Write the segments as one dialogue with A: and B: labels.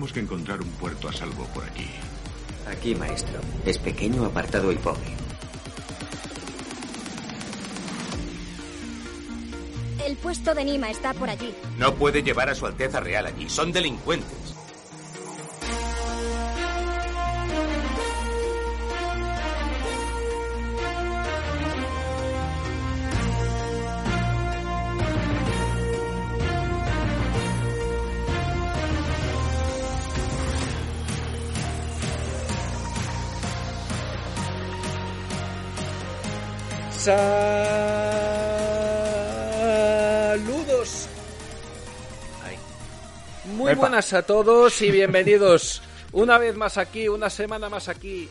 A: Tendremos que encontrar un puerto a salvo por aquí.
B: Aquí, maestro. Es pequeño, apartado y pobre.
C: El puesto de Nima está por allí.
D: No puede llevar a su Alteza Real allí. Son delincuentes.
E: Saludos. Muy buenas a todos y bienvenidos una vez más aquí, una semana más aquí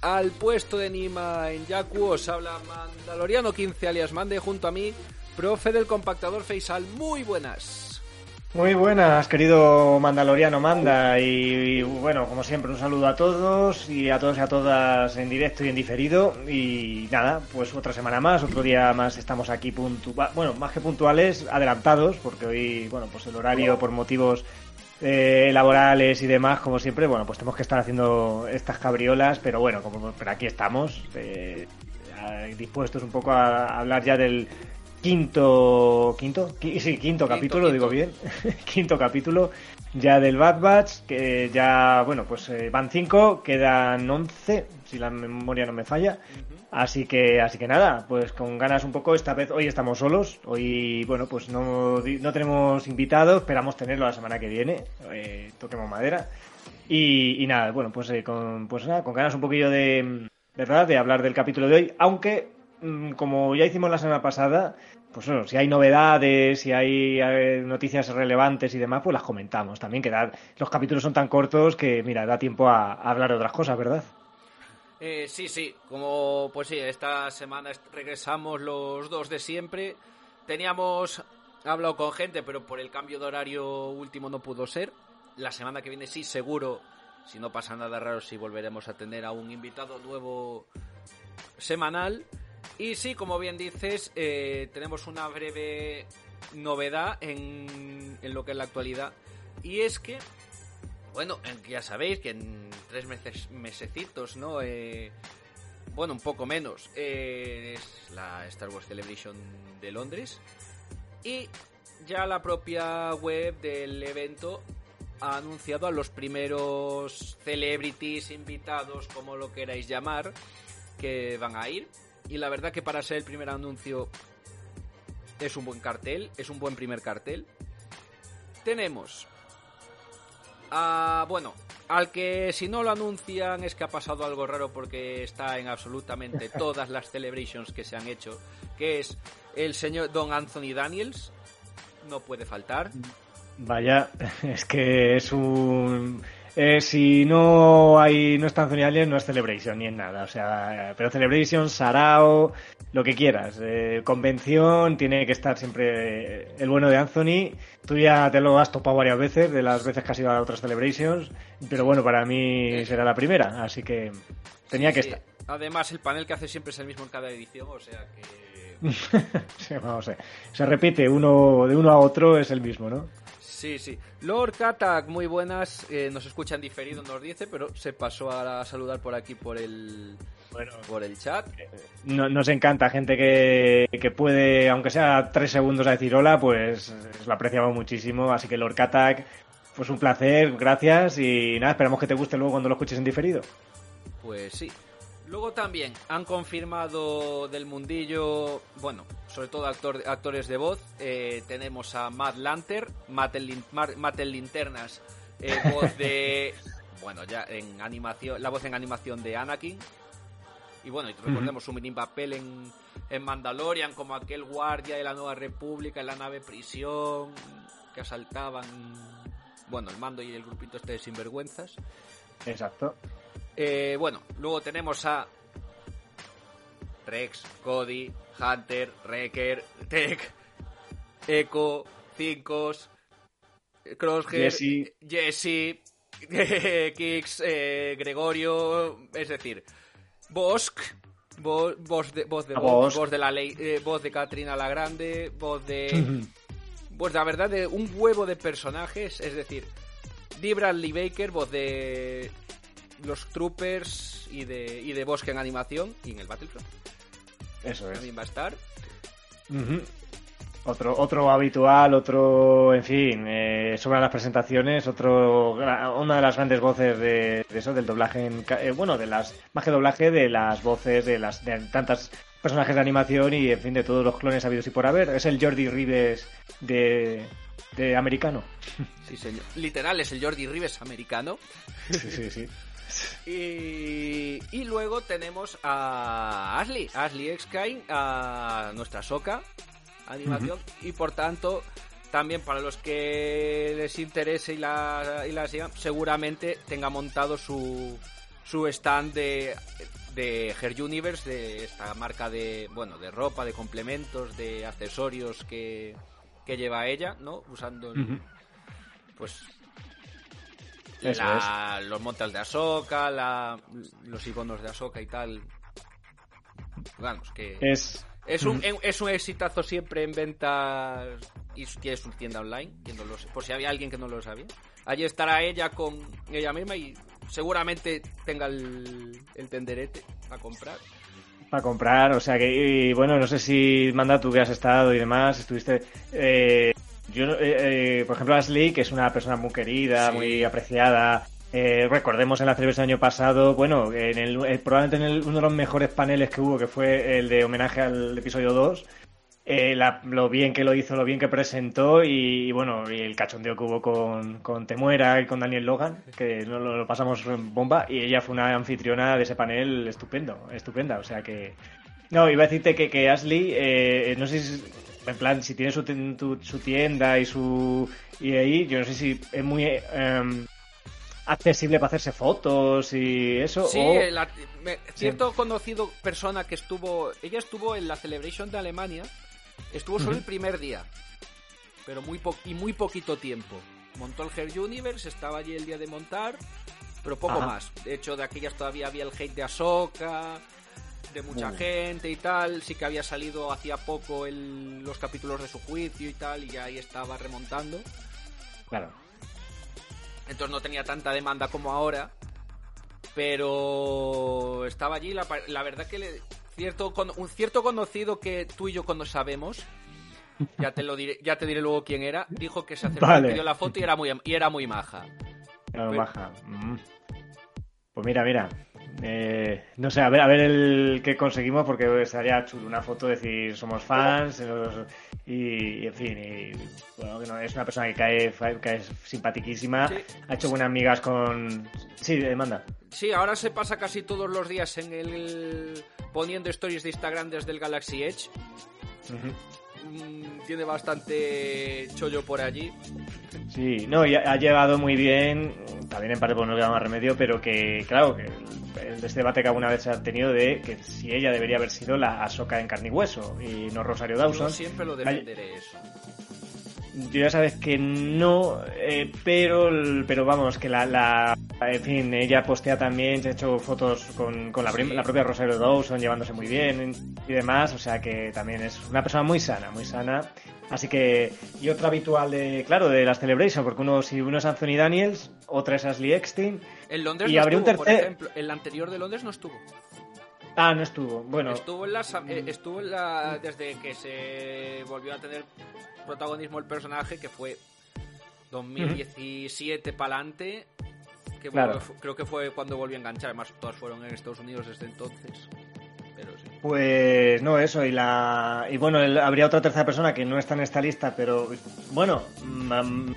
E: al puesto de Nima en Yaku. Os habla Mandaloriano 15 alias Mande junto a mí, profe del compactador Faisal. Muy buenas.
F: Muy buenas, querido Mandaloriano Manda. Y, bueno, como siempre, un saludo a todos y a todos y a todas en directo y en diferido. Y nada, pues otra semana más, otro día más estamos aquí, puntu bueno, más que puntuales, adelantados, porque hoy, bueno, pues el horario por motivos eh, laborales y demás, como siempre, bueno, pues tenemos que estar haciendo estas cabriolas, pero bueno, como, pero aquí estamos, eh, dispuestos un poco a hablar ya del quinto quinto sí quinto, quinto capítulo quinto. digo bien quinto capítulo ya del Bad Batch que ya bueno pues eh, van cinco quedan once si la memoria no me falla uh -huh. así que así que nada pues con ganas un poco esta vez hoy estamos solos hoy bueno pues no no tenemos invitados esperamos tenerlo la semana que viene eh, toquemos madera y, y, nada bueno pues eh, con pues nada con ganas un poquillo de verdad de hablar del capítulo de hoy aunque como ya hicimos la semana pasada, pues bueno, si hay novedades, si hay eh, noticias relevantes y demás, pues las comentamos. También que da, los capítulos son tan cortos que, mira, da tiempo a, a hablar de otras cosas, ¿verdad?
E: Eh, sí, sí, como pues sí, esta semana regresamos los dos de siempre. Teníamos hablado con gente, pero por el cambio de horario último no pudo ser. La semana que viene sí, seguro, si no pasa nada raro, sí volveremos a tener a un invitado nuevo semanal. Y sí, como bien dices, eh, tenemos una breve novedad en, en, lo que es la actualidad. Y es que, bueno, ya sabéis que en tres meses, mesecitos, ¿no? Eh, bueno, un poco menos, eh, es la Star Wars Celebration de Londres. Y ya la propia web del evento ha anunciado a los primeros celebrities, invitados, como lo queráis llamar, que van a ir y la verdad que para ser el primer anuncio es un buen cartel, es un buen primer cartel. Tenemos a, bueno, al que si no lo anuncian es que ha pasado algo raro porque está en absolutamente todas las celebrations que se han hecho, que es el señor Don Anthony Daniels, no puede faltar.
F: Vaya, es que es un eh, si no hay no está Anthony Allen, no es Celebration ni en nada. O sea, pero Celebration, Sarao, lo que quieras. Eh, convención, tiene que estar siempre el bueno de Anthony. Tú ya te lo has topado varias veces, de las veces que has ido a otras Celebrations. Pero bueno, para mí será la primera, así que tenía
E: sí,
F: que estar.
E: Además, el panel que hace siempre es el mismo en cada edición, o sea que.
F: sí, vamos. Se repite uno de uno a otro, es el mismo, ¿no?
E: Sí, sí. Lord Katak, muy buenas. Eh, nos escuchan diferido, nos dice, pero se pasó a, saludar por aquí por el bueno, por el chat.
F: No, nos encanta gente que, que, puede, aunque sea tres segundos a decir hola, pues lo apreciamos muchísimo. Así que Lord Katak, pues un placer, gracias y nada, esperamos que te guste luego cuando lo escuches en diferido.
E: Pues sí. Luego también han confirmado del mundillo, bueno, sobre todo actor, actores de voz. eh, tenemos a Matt Lanter, Matt el, Matt Linternas, eh, voz de. Bueno, ya en animación, la voz en animación de Anakin. Y bueno, y recordemos su mini papel en, en Mandalorian como aquel guardia de la Nueva República en la nave prisión que asaltaban, bueno, el mando y el grupito este de sinvergüenzas.
F: Exacto.
E: Eh, bueno, luego tenemos a Rex, Cody, Hunter, Wrecker, Tech, Echo, Cincos, Crosshair,
F: Jesse.
E: Jesse, Kix, eh, Gregorio, es decir, Bosk, vo- voz de, voz de, voz, voz de la ley, eh, voz de Katrina la Grande, voz de, pues la verdad de un huevo de personajes, es decir, Dee Bradley Baker, voz de los Troopers y de, y de Bosque en animación y en el Battlefront
F: Eso es.
E: también va a estar.
F: Otro, otro habitual, otro, en fin, eh, sobran las presentaciones, otro, una de las grandes voces de, de eso, del doblaje, en, eh, bueno, de las, más que doblaje, de las voces de las, de tantas personajes de animación y, en fin, de todos los clones habidos y por haber. Es el Jordi Rives de, de americano.
E: Sí, señor. Literal, es el Jordi Rives americano.
F: Sí, sí, sí.
E: Y, y luego tenemos a Ashley, Ashley X-Kine, a nuestra Soca animación. Y por tanto, también para los que les interese y la, y la sigan, seguramente tenga montado su, su stand de, de Her Universe, de esta marca de, bueno, de ropa, de complementos, de accesorios que, que lleva ella, ¿no? Usando el- pues la- los montas de Ahsoka, la, los iconos de Ahsoka y tal. Vamos, que
F: Es,
E: es un, es un exitazo siempre en ventas y tiene su tienda online, quien no lo sé, por si había alguien que no lo sabía. Allí estará ella con ella misma y seguramente tenga el, el tenderete a comprar.
F: para comprar, o sea que, y, bueno, no sé si manda tú que has estado y demás, estuviste... eh, yo, eh, eh, por ejemplo, Ashley, que es una persona muy querida,
E: Sí.
F: muy apreciada. eh, recordemos en la celebración del año pasado, bueno, en el, eh, probablemente en el- uno de los mejores paneles que hubo, que fue el de homenaje al episodio 2, eh, la- lo bien que lo hizo, lo bien que presentó y, y bueno, y el cachondeo que hubo con, con Temuera y con Daniel Logan, que no lo, lo pasamos en bomba y ella fue una anfitriona de ese panel estupendo, estupenda, o sea que... No, iba a decirte que, que Ashley, eh, no sé si, en plan, si tiene su, ten- tu- su tienda y su... y ahí, yo no sé si es muy... eh, em, accesible para hacerse fotos y eso
E: Sí,
F: o-
E: la- me- cierto conocido persona que estuvo, ella estuvo en la Celebration de Alemania, estuvo solo el primer día, pero muy po- y muy poquito tiempo. Montó el Her Universe, estaba allí el día de montar, pero poco
F: Ajá.
E: más. De hecho, de aquellas todavía había el hate de Ahsoka, de mucha gente y tal. Sí que había salido hacía poco el- los capítulos de su juicio y tal, y ya ahí estaba remontando.
F: Claro.
E: Entonces no tenía tanta demanda como ahora. Pero estaba allí. La, la verdad que le- cierto, con- un cierto conocido que tú y yo cuando sabemos. Ya te lo diré, ya te diré luego quién era. Dijo que se acercó,
F: Vale.
E: pidió la foto y era muy y era muy maja. Pero-
F: baja. Mm. Pues mira, mira. Eh, no sé, a ver, a ver el que conseguimos porque estaría chulo una foto, decir somos fans nos- y, y, en fin, y, bueno, que no, es una persona que cae, que es simpatiquísima,
E: Sí.
F: ha hecho buenas amigas con... Sí, demanda.
E: Sí, ahora se pasa casi todos los días en el poniendo stories de Instagram desde el Galaxy Edge. Mm, tiene bastante chollo por allí.
F: Sí, no, y ha, ha llegado muy bien, también en parte por no queda más remedio, pero que, claro, que este debate que alguna vez se ha tenido de que si ella debería haber sido la Ahsoka en carne y hueso y no Rosario
E: Yo
F: Dawson.
E: siempre lo defenderé eso.
F: Yo ya sabes que no, eh, pero, pero vamos, que la, la, en fin, ella postea también, se ha hecho fotos con, con la, prim-
E: Sí.
F: la propia Rosario Dawson llevándose muy bien y demás, o sea que también es una persona muy sana, muy sana. Así que, y otra habitual de, claro, de las Celebration, porque uno, si uno es Anthony Daniels, otra es Ashley Eckstein.
E: En Londres
F: Y
E: no
F: habría un
E: estuvo, por
F: tercer-
E: ejemplo. El anterior de Londres no estuvo.
F: Ah, no estuvo, bueno,
E: Estuvo en la, eh, estuvo en la desde que se volvió a tener protagonismo el personaje que fue 2017 para adelante Que
F: Claro.
E: creo que fue cuando volvió a enganchar. Además, todas fueron en Estados Unidos desde entonces.
F: Pues no, eso, y la y bueno, el- habría otra tercera persona que no está en esta lista, pero bueno,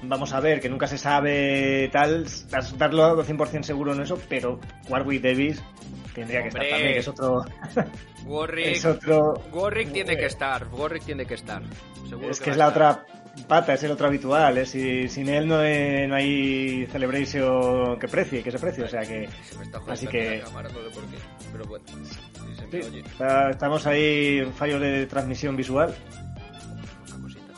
F: vamos a ver, que nunca se sabe tal, darlo 100% seguro en eso, pero Warwick Davis tendría que estar también, que es otro...
E: Warwick,
F: es otro...
E: Warwick tiene
F: Eh,
E: que estar. Warwick tiene que estar. Seguro
F: Es
E: que
F: es la
E: estar.
F: otra pata, es el otro habitual, ¿eh? Si, sin él no, hay- no hay Celebration que precie, que se precie, o sea que...
E: Se me está
F: Así que-
E: la cámara, no sé por qué. Pero bueno, sí se me
F: sí,
E: oye.
F: está- estamos ahí en fallo de transmisión visual.
E: Cosita.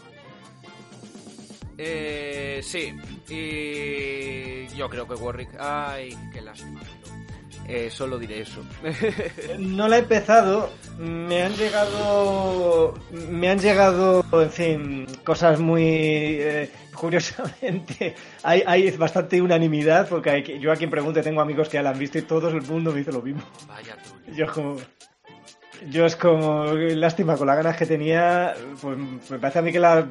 E: Eh, sí, y yo creo que Warwick. Ay, qué lástima. Eh, solo diré eso.
F: No la he empezado, me han llegado, me han llegado, en fin, cosas muy, eh, curiosamente, hay, hay bastante unanimidad, porque hay yo a quien pregunte tengo amigos que ya la han visto y todo el mundo me dice lo mismo.
E: Vaya tú.
F: Yo es como, yo es como, lástima, con las ganas que tenía, pues me parece a mí que la,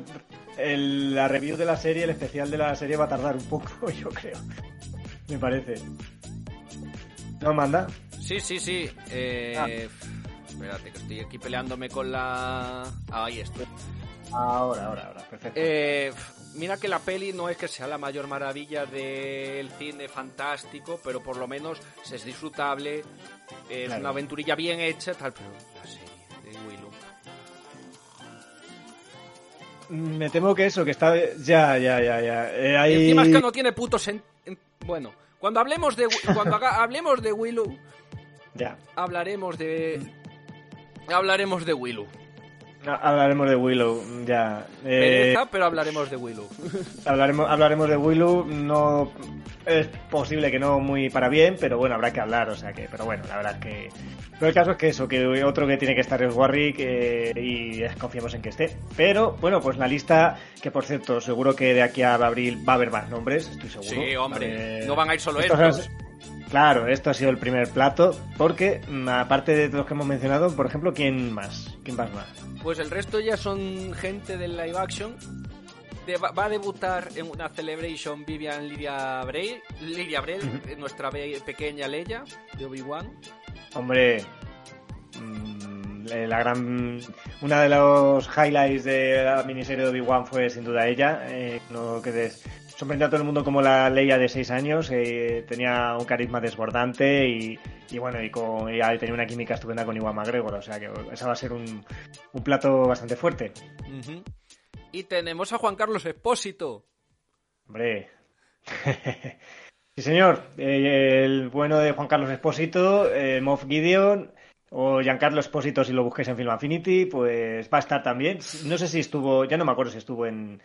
F: el- la review de la serie, el especial de la serie va a tardar un poco, yo creo, me parece. ¿No manda?
E: Sí, sí, sí. Eh,
F: Ah.
E: Espérate, que estoy aquí peleándome con la. Ah, ahí estoy.
F: Ahora, ahora, ahora, perfecto.
E: Eh, mira que la peli no es que sea la mayor maravilla del cine fantástico, pero por lo menos es disfrutable, es
F: Claro.
E: una aventurilla bien hecha, tal, pero la serie de Willow.
F: Me temo que eso, que está. Ya, ya, ya, ya. Eh,
E: Y encima es que no tiene puto sen- en- Bueno, cuando hablemos de cuando haga- hablemos de Willow,
F: Ya.
E: hablaremos de hablaremos de Willow.
F: Ha- Hablaremos de Willow, ya. Eh,
E: Pereza, pero hablaremos de Willow.
F: hablaremos, hablaremos de Willow. No. Es posible que no muy para bien, pero bueno, habrá que hablar, o sea que. Pero bueno, la verdad es que. Pero el caso es que eso, que otro que tiene que estar es Warwick eh, y confiamos en que esté. Pero bueno, pues la lista, que por cierto, seguro que de aquí a abril va a haber más nombres, estoy seguro.
E: Sí, hombre, no van a ir solo
F: Estos
E: estos.
F: Claro, esto ha sido el primer plato, porque mm, aparte de los que hemos mencionado, por ejemplo, ¿quién más? ¿Quién más más?
E: Pues el resto ya son gente del live action. De- va, a debutar en una celebration Vivian Lidia Bray, Lidia Bray, nuestra pequeña Leia de Obi-Wan.
F: Hombre, mm, eh, la gran, una de los highlights de la miniserie de Obi-Wan fue sin duda ella. Eh, no quedes sorprendió a todo el mundo como la Leia de 6 años eh, tenía un carisma desbordante y, y bueno, y con tenía una química estupenda con Iwan McGregor, o sea que esa va a ser un, un plato bastante fuerte.
E: Y tenemos a Juan Carlos Espósito.
F: Hombre. sí, señor. Eh, el bueno de Juan Carlos Espósito, eh, Moff Gideon o Giancarlo Espósito, si lo busquéis en Film Affinity, pues va a estar también. No sé si estuvo, ya no me acuerdo si estuvo en.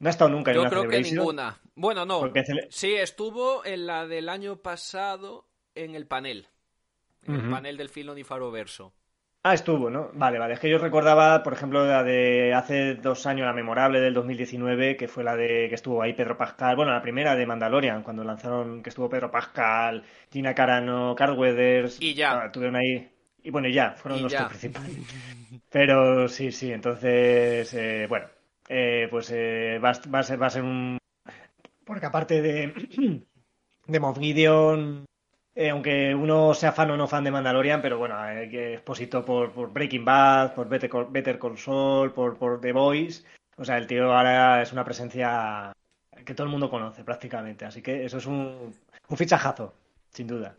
F: No ha estado nunca en
E: Yo
F: una
E: creo que ninguna. Bueno, no.
F: porque
E: Sí, estuvo en la del año pasado en el panel. En el panel del Filon y Faroverso.
F: Ah, estuvo, ¿no? Vale, vale. Es que yo recordaba, por ejemplo, la de hace dos años, la memorable del 2019, que fue la de que estuvo ahí Pedro Pascal. Bueno, la primera de Mandalorian, cuando lanzaron que estuvo Pedro Pascal, Gina Carano, Carl Weathers.
E: Y ya.
F: Ah, tuvieron ahí. Y bueno, y ya, fueron
E: Y
F: los
E: ya.
F: principales. Pero sí, sí, entonces, eh, bueno, eh, pues eh, va, a- ser, va a ser un. Porque aparte de. de Moff eh, aunque uno sea fan o no fan de Mandalorian, pero bueno, eh, que exposito por, Breaking Bad, por Better Call, por, The Voice. O sea, el tío ahora es una presencia que todo el mundo conoce prácticamente. Así que eso es un, fichajazo, sin duda.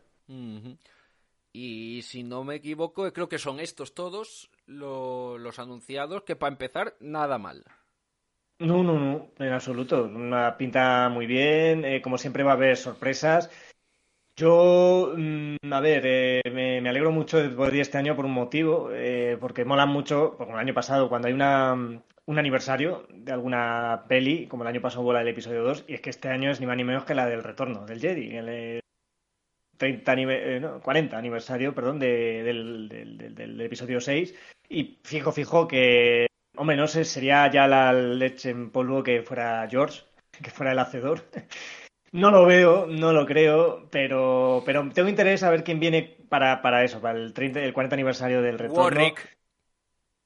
E: Y si no me equivoco, creo que son estos todos lo- los anunciados, que para empezar, nada mal.
F: No, no, no, en absoluto. Una pinta muy bien. eh, como siempre va a haber sorpresas. Yo, mm, a ver, eh, me, alegro mucho de poder ir este año por un motivo, eh, porque molan mucho, como el año pasado, cuando hay una, un aniversario de alguna peli, como el año pasado hubo la del episodio 2, y es que este año es ni más ni menos que la del retorno, del Jedi, el eh, 30 anive- eh, no, 40 aniversario, perdón, de- del, del- del- del episodio 6, y fijo, fijo que, hombre, no sé, sería ya la leche en polvo que fuera George, que fuera el hacedor. No lo veo, no lo creo, pero, pero tengo interés a ver quién viene para, para eso, para el, 30, el 40 aniversario del retorno.
E: Warwick.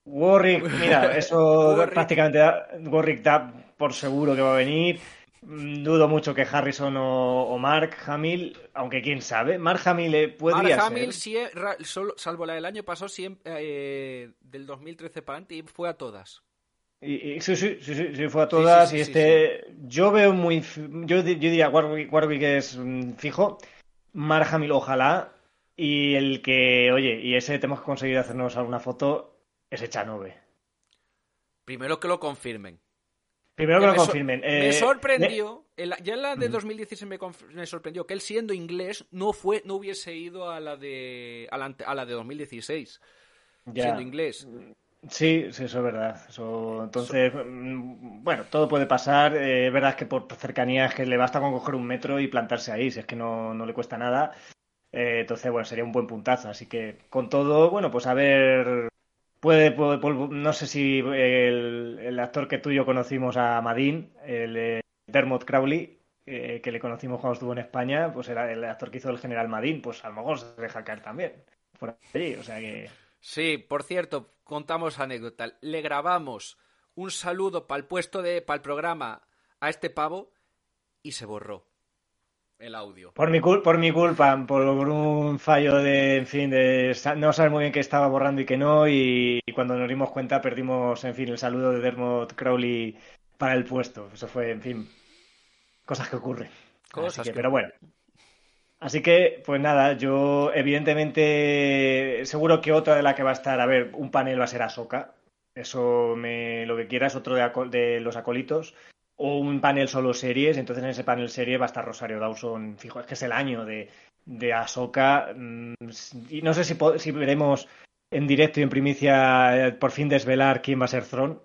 F: Warwick, mira, eso
E: Warwick.
F: prácticamente da- Warwick da por seguro que va a venir. Dudo mucho que Harrison o, o Mark Hamill, aunque quién sabe, Mark Hamill eh, podría
E: Mark Hamill,
F: ser.
E: eh, solo- salvo la del año pasado, siempre, eh, del 2013 para adelante, y fue a todas.
F: Y, y- sí, sí, sí, sí, fue a todas.
E: sí,
F: y este, yo veo muy, yo, yo diría Warwick, Warwick es mm, fijo, Mark Hamill ojalá, y el que, oye, y ese tenemos que conseguir hacernos alguna foto, es Echanove.
E: Primero que lo confirmen.
F: Primero que
E: Que
F: lo confirmen.
E: me
F: Eh,
E: sorprendió, ya en la de
F: Ujú.
E: 2016 me, conf- me sorprendió que él siendo inglés no fue no hubiese ido a la de a la, a la de 2016
F: ya.
E: siendo inglés.
F: Sí, sí, eso es verdad. Eso, entonces, mm, bueno, todo puede pasar. Eh, es verdad que por cercanía es que le basta con coger un metro y plantarse ahí, si es que no, no le cuesta nada. Eh, entonces, bueno, sería un buen puntazo. Así que, con todo, bueno, pues a ver. Puede, no sé si el, actor que tú y yo conocimos a Madin, el eh, Dermot Crowley, eh, que le conocimos cuando estuvo en España, pues era el actor que hizo el general Madin, pues a lo mejor se deja caer también.
E: Sí, por cierto, contamos anécdota. Le grabamos un saludo para el puesto de para el programa a este pavo y se borró el audio.
F: Por mi, cul- por mi culpa, por un fallo de, en fin, de no saber muy bien qué estaba borrando y qué no, y, y cuando nos dimos cuenta perdimos, en fin, el saludo de Dermot Crowley para el puesto. Eso fue, en fin, cosas que ocurren.
E: Cosas
F: que-
E: que
F: pero bueno. Así que, pues nada, yo evidentemente seguro que otra de la que va a estar, a ver, un panel va a ser Ahsoka. Eso me lo que quieras, otro de, de los acolitos. O un panel solo series, entonces en ese panel serie va a estar Rosario Dawson, fijo, es que es el año de, de Ahsoka. mm, Y no sé si, si veremos en directo y en primicia eh, por fin desvelar quién va a ser Thrawn.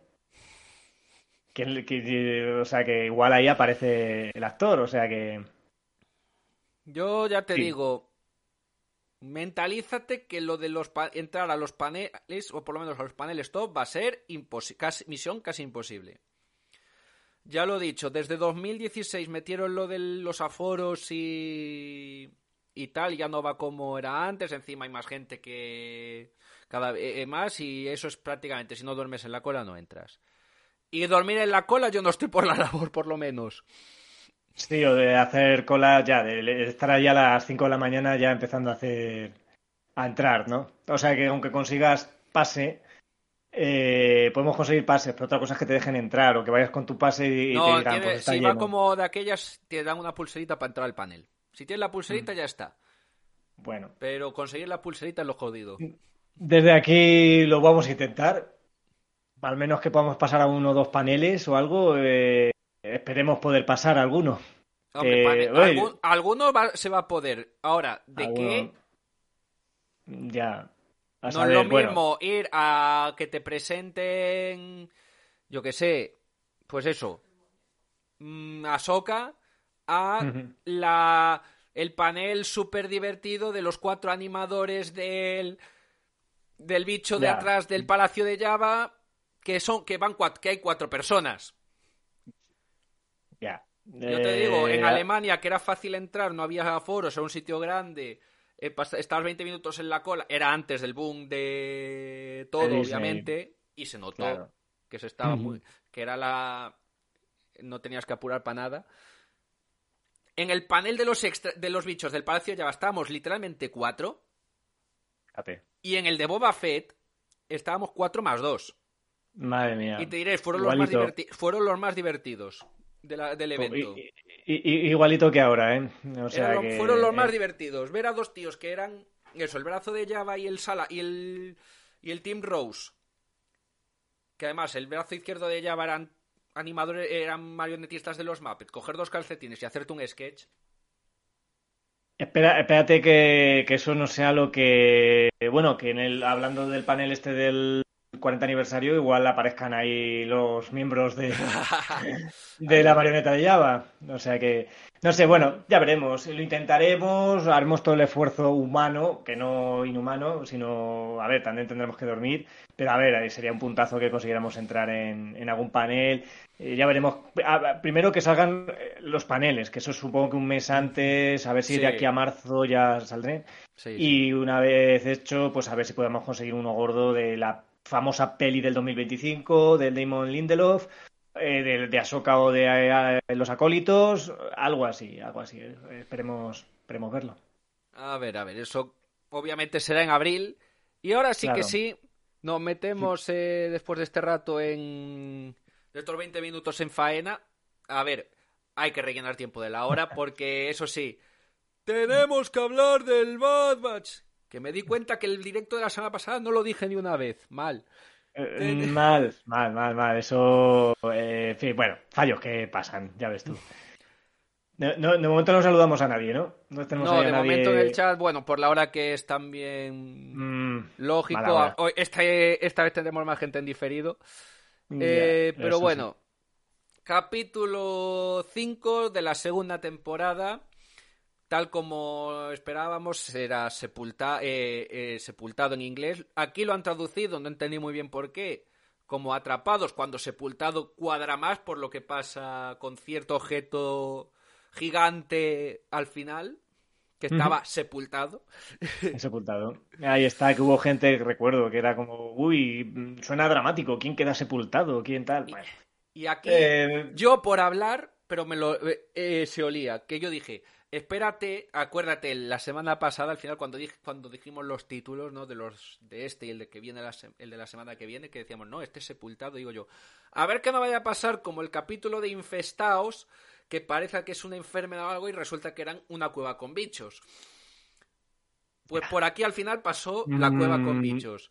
F: Que, que- o sea, que igual ahí aparece el actor, o sea que...
E: Yo ya te
F: Sí.
E: digo, mentalízate que lo de los entrar a los paneles, o por lo menos a los paneles top, va a ser casi- misión casi imposible. Ya lo he dicho, desde 2016 metieron lo de los aforos y, y tal, ya no va como era antes, encima hay más gente que cada vez más y eso es prácticamente, si no duermes en la cola no entras. Y dormir en la cola yo no estoy por la labor, por lo menos.
F: Sí, o de hacer cola ya, de estar allá a las 5 de la mañana ya empezando a hacer, a entrar, ¿no? O sea que aunque consigas pase, eh, podemos conseguir pases, pero otra cosa es que te dejen entrar o que vayas con tu pase y,
E: No,
F: te digan,
E: tiene-
F: pues está
E: si va como de aquellas, te dan una pulserita para entrar al panel. Si tienes la
F: Mm.
E: pulserita, ya está.
F: Bueno,
E: Pero conseguir la pulserita es lo jodido.
F: desde aquí lo vamos a intentar, al menos que podamos pasar a uno o dos paneles o algo, eh, esperemos poder pasar a alguno.
E: Hombre,
F: Eh,
E: pane-
F: oye.
E: algún- alguno va- se va a poder. Ahora, ¿de
F: Alguno.
E: qué?
F: Ya. A
E: No
F: saber,
E: es lo
F: bueno,
E: mismo ir a que te presenten, yo que sé, pues eso, mm, a Soca, a la el panel súper divertido de los cuatro animadores del del bicho de atrás del Palacio de Java, que son que van que hay cuatro personas.
F: ya.
E: Yo te digo, en
F: Eh,
E: Alemania, que era fácil entrar, no había aforos, era un sitio grande, eh, estabas 20 minutos en la cola, era antes del boom de todo,
F: Disney.
E: obviamente, y se notó
F: Claro.
E: que se estaba muy, que era la, no tenías que apurar para nada. En el panel de los extra- de los bichos del Palacio ya estábamos literalmente cuatro, y en el de Boba Fett estábamos cuatro más dos.
F: Madre mía.
E: Y te diré, fueron los, más diverti- fueron los más divertidos de la- del evento.
F: I- i- igualito que ahora, ¿eh? O sea
E: Eran lo-
F: que-
E: Fueron los más divertidos. Ver a dos tíos que eran eso, el brazo de Java y el Sala y el y el Team Rose. Que además el brazo izquierdo de Java eran animadores, eran marionetistas de los Muppets. Coger dos calcetines y hacerte un sketch.
F: Espera, espérate que, que eso no sea lo que. Bueno, que en el hablando del panel este del 40 aniversario, igual aparezcan ahí los miembros de, de la marioneta de Java. O sea que. No sé, bueno, ya veremos. Lo intentaremos, haremos todo el esfuerzo humano, que no inhumano, sino. A ver, también tendremos que dormir. Pero a ver, ahí sería un puntazo que consiguiéramos entrar en, en algún panel. Eh, ya veremos. Primero que salgan eh, los paneles, que eso supongo que un mes antes, a ver si
E: Sí.
F: de aquí a marzo ya saldré.
E: Sí, sí.
F: Y una vez hecho, pues a ver si podemos conseguir uno gordo de la famosa peli del 2025, del Damon Lindelof. eh, de, de Ahsoka o de eh, los acólitos, algo así, algo así. Esperemos, esperemos verlo.
E: A ver, a ver, eso obviamente será en abril. Y ahora sí
F: Claro.
E: que sí, nos metemos eh, después de este rato en. de estos 20 minutos en faena. A ver, hay que rellenar tiempo de la hora porque eso sí, tenemos que hablar del Bad Batch. Que me di cuenta que el directo de la semana pasada no lo dije ni una vez. Mal.
F: Eh, mal, mal, mal, mal. Eso, eh, en fin, bueno, fallos que pasan, ya ves tú. De, no- de momento no saludamos a nadie, ¿no? No tenemos
E: No,
F: ahí a
E: de
F: nadie-
E: momento en el chat, bueno, por la hora que es también
F: Mm,
E: lógico. hoy- esta, esta vez tendremos más gente en diferido. Eh, pero bueno, capítulo 5 de la segunda temporada. Tal como esperábamos, será sepulta- eh, eh, sepultado en inglés. Aquí lo han traducido, no entendí muy bien por qué. Como atrapados, cuando sepultado cuadra más por lo que pasa con cierto objeto gigante al final, que estaba sepultado.
F: sepultado. Ahí está, que hubo gente, recuerdo, que era como, uy, suena dramático, ¿quién queda sepultado? ¿Quién tal? Bueno,
E: Y aquí,
F: eh,
E: yo por hablar, pero me lo eh, se olía, que yo dije, espérate, acuérdate, la semana pasada, al final, cuando dije, cuando dijimos los títulos, ¿no? De los de este y el de que viene la el de la semana que viene, que decíamos, no, este es sepultado, digo yo. A ver qué no vaya a pasar como el capítulo de Infestaos, que parece que es una enfermedad o algo, y resulta que eran una cueva con bichos. Pues por aquí al final pasó la cueva con
F: Mm.
E: bichos.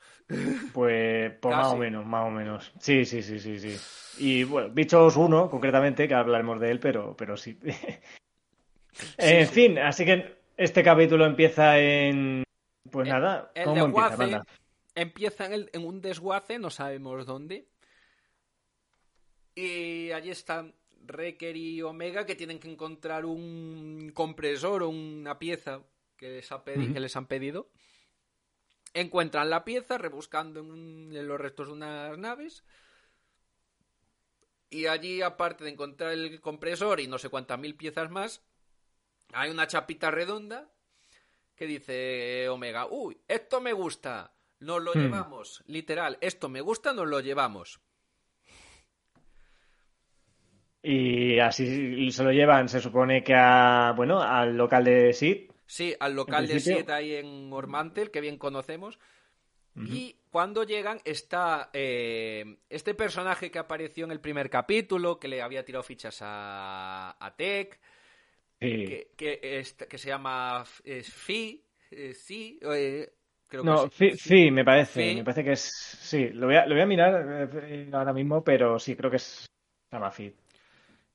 F: Pues, pues más o menos, más o menos. Sí, sí, sí, sí, sí. Y bueno, Bichos 1, concretamente, que hablaremos de él, pero, pero sí. En fin, así que este capítulo empieza en. Pues
E: El-
F: nada,
E: el
F: ¿cómo empieza,
E: en, el- en un desguace, no sabemos dónde. Y allí están Reker y Omega que tienen que encontrar un compresor o una pieza que les, ha pedi-
F: Ujú.
E: que les han pedido. Encuentran la pieza rebuscando en, un- en los restos de unas naves. Y allí, aparte de encontrar el compresor y no sé cuántas mil piezas más, hay una chapita redonda que dice Omega, uy, esto me gusta, nos lo
F: Hmm.
E: llevamos, literal, esto me gusta, nos lo llevamos.
F: Y así se lo llevan, se supone que a. Bueno, al local de Sid.
E: Sí, al local de Siete ahí en Ormantel, que bien conocemos. Y cuando llegan está eh, este personaje que apareció en el primer capítulo, que le había tirado fichas a, a Tech. Que, que, es- que se llama eh, Fi, eh, sí, eh, creo que
F: No,
E: sí.
F: Fi, me parece.
E: Fi.
F: Me parece que es. Sí, lo voy a, lo voy a mirar eh, ahora mismo, pero sí, creo que es. Se llama Fi.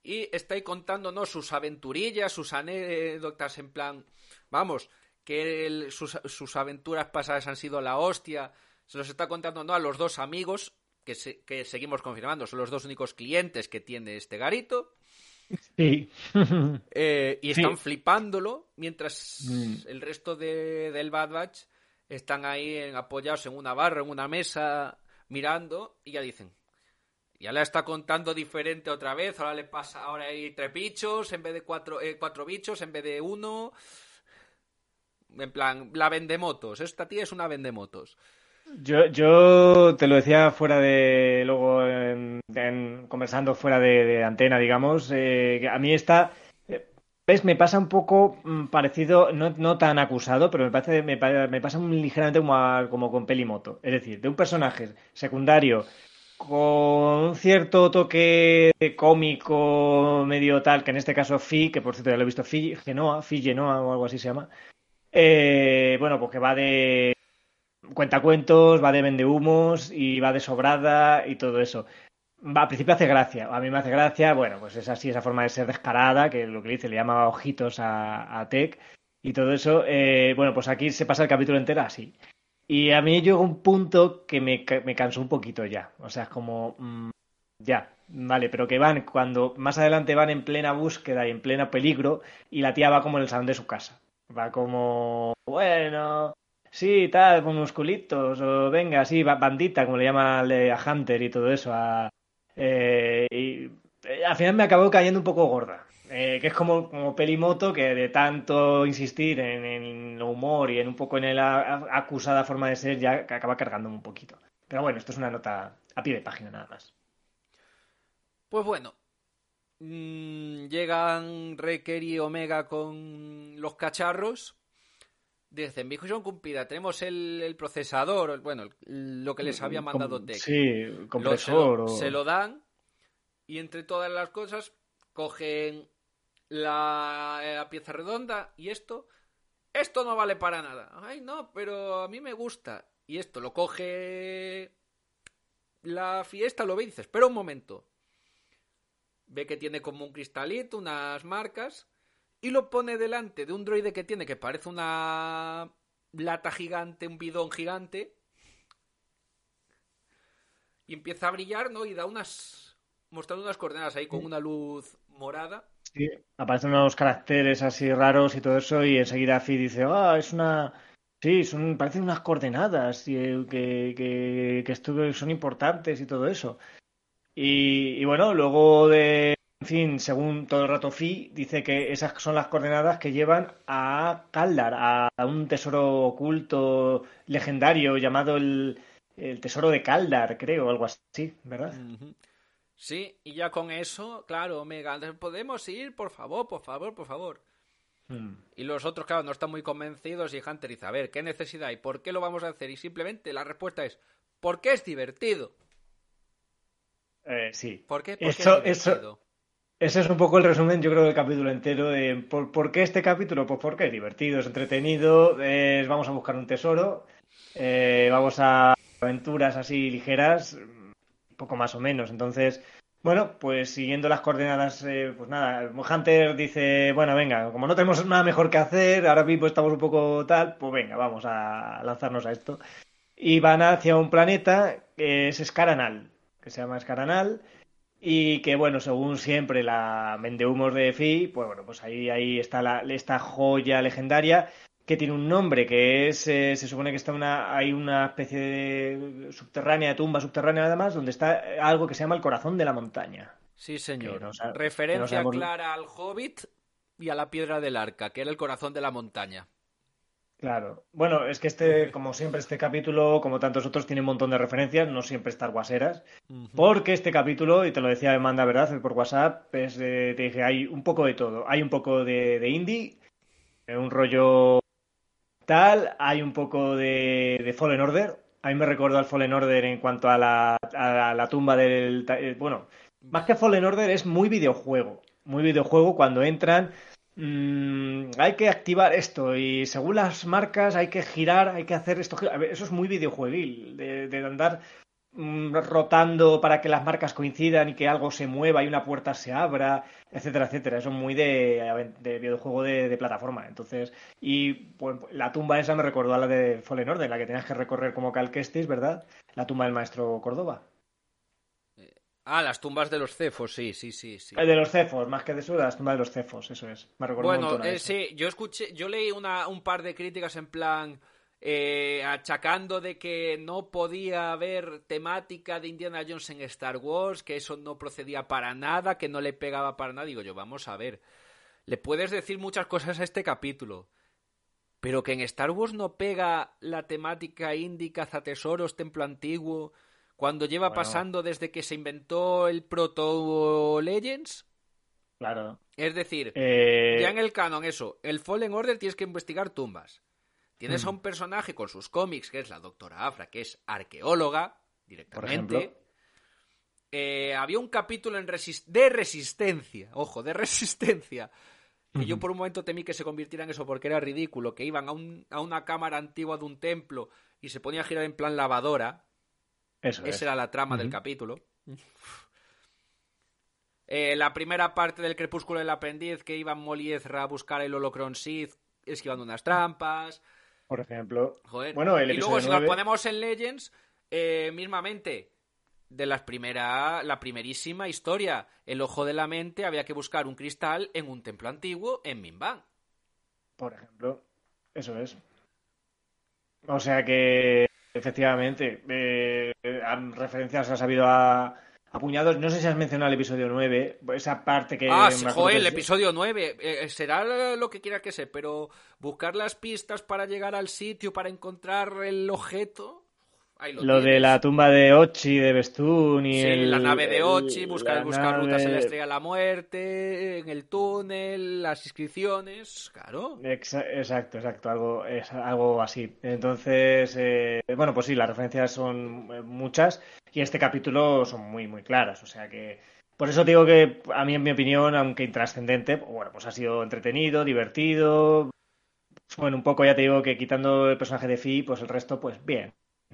E: Y está ahí contándonos sus aventurillas, sus anécdotas en plan, vamos, que él- sus, sus aventuras pasadas han sido la hostia. Se los está contando ¿no? a los dos amigos, que, se- que seguimos confirmando, son los dos únicos clientes que tiene este garito.
F: Sí.
E: eh, y
F: Sí.
E: están flipándolo, mientras
F: Mm.
E: el resto de- del Bad Batch están ahí en- apoyados en una barra, en una mesa, mirando, y ya dicen, ya la está contando diferente otra vez, ahora le pasa, ahora hay tres bichos en vez de cuatro, eh, cuatro bichos en vez de uno. En plan, la vendemotos, esta tía es una vendemotos.
F: Yo, yo te lo decía fuera de, luego en- conversando fuera de, antena, digamos, eh, a mí esta, eh, ves, me pasa un poco mm, parecido, no, no tan acusado, pero me parece, me, pa- me pasa un- ligeramente como, a- como con Pelimoto, es decir, de un personaje secundario con un cierto toque cómico medio tal, que en este caso Fi, que por cierto ya lo he visto, Fi Genoa, Fi Genoa o algo así se llama, eh, bueno, pues que va de cuentacuentos, va de vendehumos y va de sobrada y todo eso. Al principio hace gracia, a mí me hace gracia, bueno, pues es así, esa forma de ser descarada, que lo que dice, le llama ojitos a, a Tech y todo eso. eh, bueno, pues aquí se pasa el capítulo entero así. Y a mí llegó un punto que me, me cansó un poquito ya. O sea, es como, mm, ya, vale, pero que van, cuando más adelante van en plena búsqueda y en pleno peligro, y la tía va como en el salón de su casa. Va como, bueno, sí, tal, con musculitos, o venga, sí, ba- bandita, como le llama al de- a Hunter y todo eso. A, eh, y eh, al final me acabó cayendo un poco gorda. Eh, que es como, como Pelimoto, que de tanto insistir en, en el humor y en un poco en la acusada forma de ser, ya acaba cargándome un poquito. Pero bueno, esto es una nota a pie de página nada más.
E: Pues bueno, mm, llegan Reker y Omega con los cacharros. Dicen, son Cúmpida, tenemos el, el procesador, bueno, el- lo que les había mandado Tech.
F: Sí,
E: Lo-
F: compresor.
E: se, lo,
F: o-
E: se lo dan y entre todas las cosas cogen la, la pieza redonda y esto, esto no vale para nada. Ay, no, pero a mí me gusta. Y esto lo coge la fiesta, lo ve y dice, espera un momento. Ve que tiene como un cristalito, unas marcas, y lo pone delante de un droide que tiene que parece una lata gigante, un bidón gigante, y empieza a brillar, ¿no? Y da unas. mostrando unas coordenadas ahí con una luz morada.
F: Sí, aparecen unos caracteres así raros y todo eso, y enseguida Fi dice, ah, es una... Sí, son, parecen unas coordenadas y, eh, que, que, que son importantes y todo eso. Y, y bueno, luego de... En fin, según todo el rato Fi, dice que esas son las coordenadas que llevan a Kaldar, a, a un tesoro oculto legendario llamado el, el Tesoro de Kaldar, creo, algo así, ¿verdad?
E: Sí, y ya con eso, claro, Omega, podemos ir, por favor, por favor, por favor.
F: Mm.
E: Y los otros, claro, no están muy convencidos y Hunter dice, a ver, ¿qué necesidad hay? ¿Por qué lo vamos a hacer? Y simplemente la respuesta es, porque es divertido.
F: Eh, sí.
E: ¿Por qué? Porque es divertido.
F: Ese es un poco el resumen, yo creo, del capítulo entero. De, ¿por, por qué este capítulo? Pues porque es divertido, es entretenido, es- vamos a buscar un tesoro, eh, vamos a aventuras así ligeras, poco más o menos. Entonces, bueno, pues siguiendo las coordenadas, eh, pues nada, Hunter dice, bueno, venga, como no tenemos nada mejor que hacer, ahora mismo estamos un poco tal, pues venga, vamos a lanzarnos a esto. Y van hacia un planeta que es Escaranal, que se llama Escaranal. Y que, bueno, según siempre la vendehumos de Fi, pues bueno, pues ahí, ahí está la, esta joya legendaria que tiene un nombre que es, eh, se supone que está una, hay una especie de subterránea, de tumba subterránea además, donde está algo que se llama el corazón de la montaña.
E: Sí, señor.
F: no no
E: Referencia clara al Hobbit y a la Piedra del Arca, que era el corazón de la montaña.
F: Claro. Bueno, es que este, como siempre, este capítulo, como tantos otros, tiene un montón de referencias, no siempre Star Warseras. Porque este capítulo, y te lo decía Amanda, ¿verdad? Por WhatsApp, es, eh, te dije, hay un poco de todo. Hay un poco de, de indie, eh, un rollo tal, hay un poco de, de Fallen Order. A mí me recuerda al Fallen Order en cuanto a la, a la, la tumba del... eh, Bueno, más que Fallen Order es muy videojuego. Muy videojuego cuando entran... mm, hay que activar esto y según las marcas hay que girar, hay que hacer esto. Eso es muy videojueguil, de, de andar mm, rotando para que las marcas coincidan y que algo se mueva y una puerta se abra, etcétera, etcétera. Eso es muy de, videojuego de, plataforma. Entonces, y pues, la tumba esa me recordó a la de Fallen Order, la que tenías que recorrer como Cal Kestis, ¿verdad? La tumba del maestro Córdoba.
E: Ah, las tumbas de los cefos, sí, sí, sí. sí.
F: El de los cefos, más que de eso, las tumbas de los cefos, eso es. Me un
E: Bueno,
F: montón a
E: eh,
F: eso.
E: sí, yo escuché, yo leí una, un par de críticas en plan eh, achacando de que no podía haber temática de Indiana Jones en Star Wars, que eso no procedía para nada, que no le pegaba para nada. Digo yo, vamos a ver, le puedes decir muchas cosas a este capítulo, pero que en Star Wars no pega la temática indie, cazatesoros, templo antiguo, cuando lleva
F: Bueno.
E: pasando desde que se inventó el Proto Legends.
F: Claro.
E: Es decir,
F: Eh,
E: ya en el canon, eso, el Fallen Order tienes que investigar tumbas. Tienes
F: Hmm.
E: a un personaje con sus cómics, que es la doctora Afra, que es arqueóloga, directamente. Eh, había un capítulo en de resistencia, ojo, de resistencia. Que yo
F: Ujú.
E: por un momento temí que se convirtiera en eso porque era ridículo, que iban a, un- a una cámara antigua de un templo y se ponía a girar en plan lavadora.
F: Eso es.
E: Esa era la trama del capítulo. Eh, la primera parte del Crepúsculo del Aprendiz, que iba Moliezra a buscar el Holocron Sith esquivando unas trampas.
F: Por ejemplo.
E: Joder.
F: Bueno, el
E: y luego, si
F: 9.
E: nos ponemos en Legends, eh, mismamente, de las primera, la primerísima historia, el ojo de la mente, había que buscar un cristal en un templo antiguo en Minban.
F: Por ejemplo, eso es. O sea que, efectivamente, eh, han- referencias has habido a, a puñados. No sé si has mencionado el episodio 9, esa parte que...
E: ah, sí, joder, el episodio 9. eh, será lo que quiera que sea, pero buscar las pistas para llegar al sitio, para encontrar el objeto.
F: Lo, de la tumba de Ochi, de Bestún y
E: sí, la nave de Ochi, buscar, buscar rutas en la estrella de la muerte, en el túnel, las inscripciones, claro.
F: exacto, exacto, algo, es algo así. Entonces, eh, bueno, pues sí, las referencias son eh, muchas y este capítulo son muy, muy claras, o sea que... Por eso digo que a mí, en mi opinión, aunque intrascendente, bueno, pues ha sido entretenido, divertido. Bueno, un poco ya te digo que quitando el personaje de Fi, pues el resto, pues bien.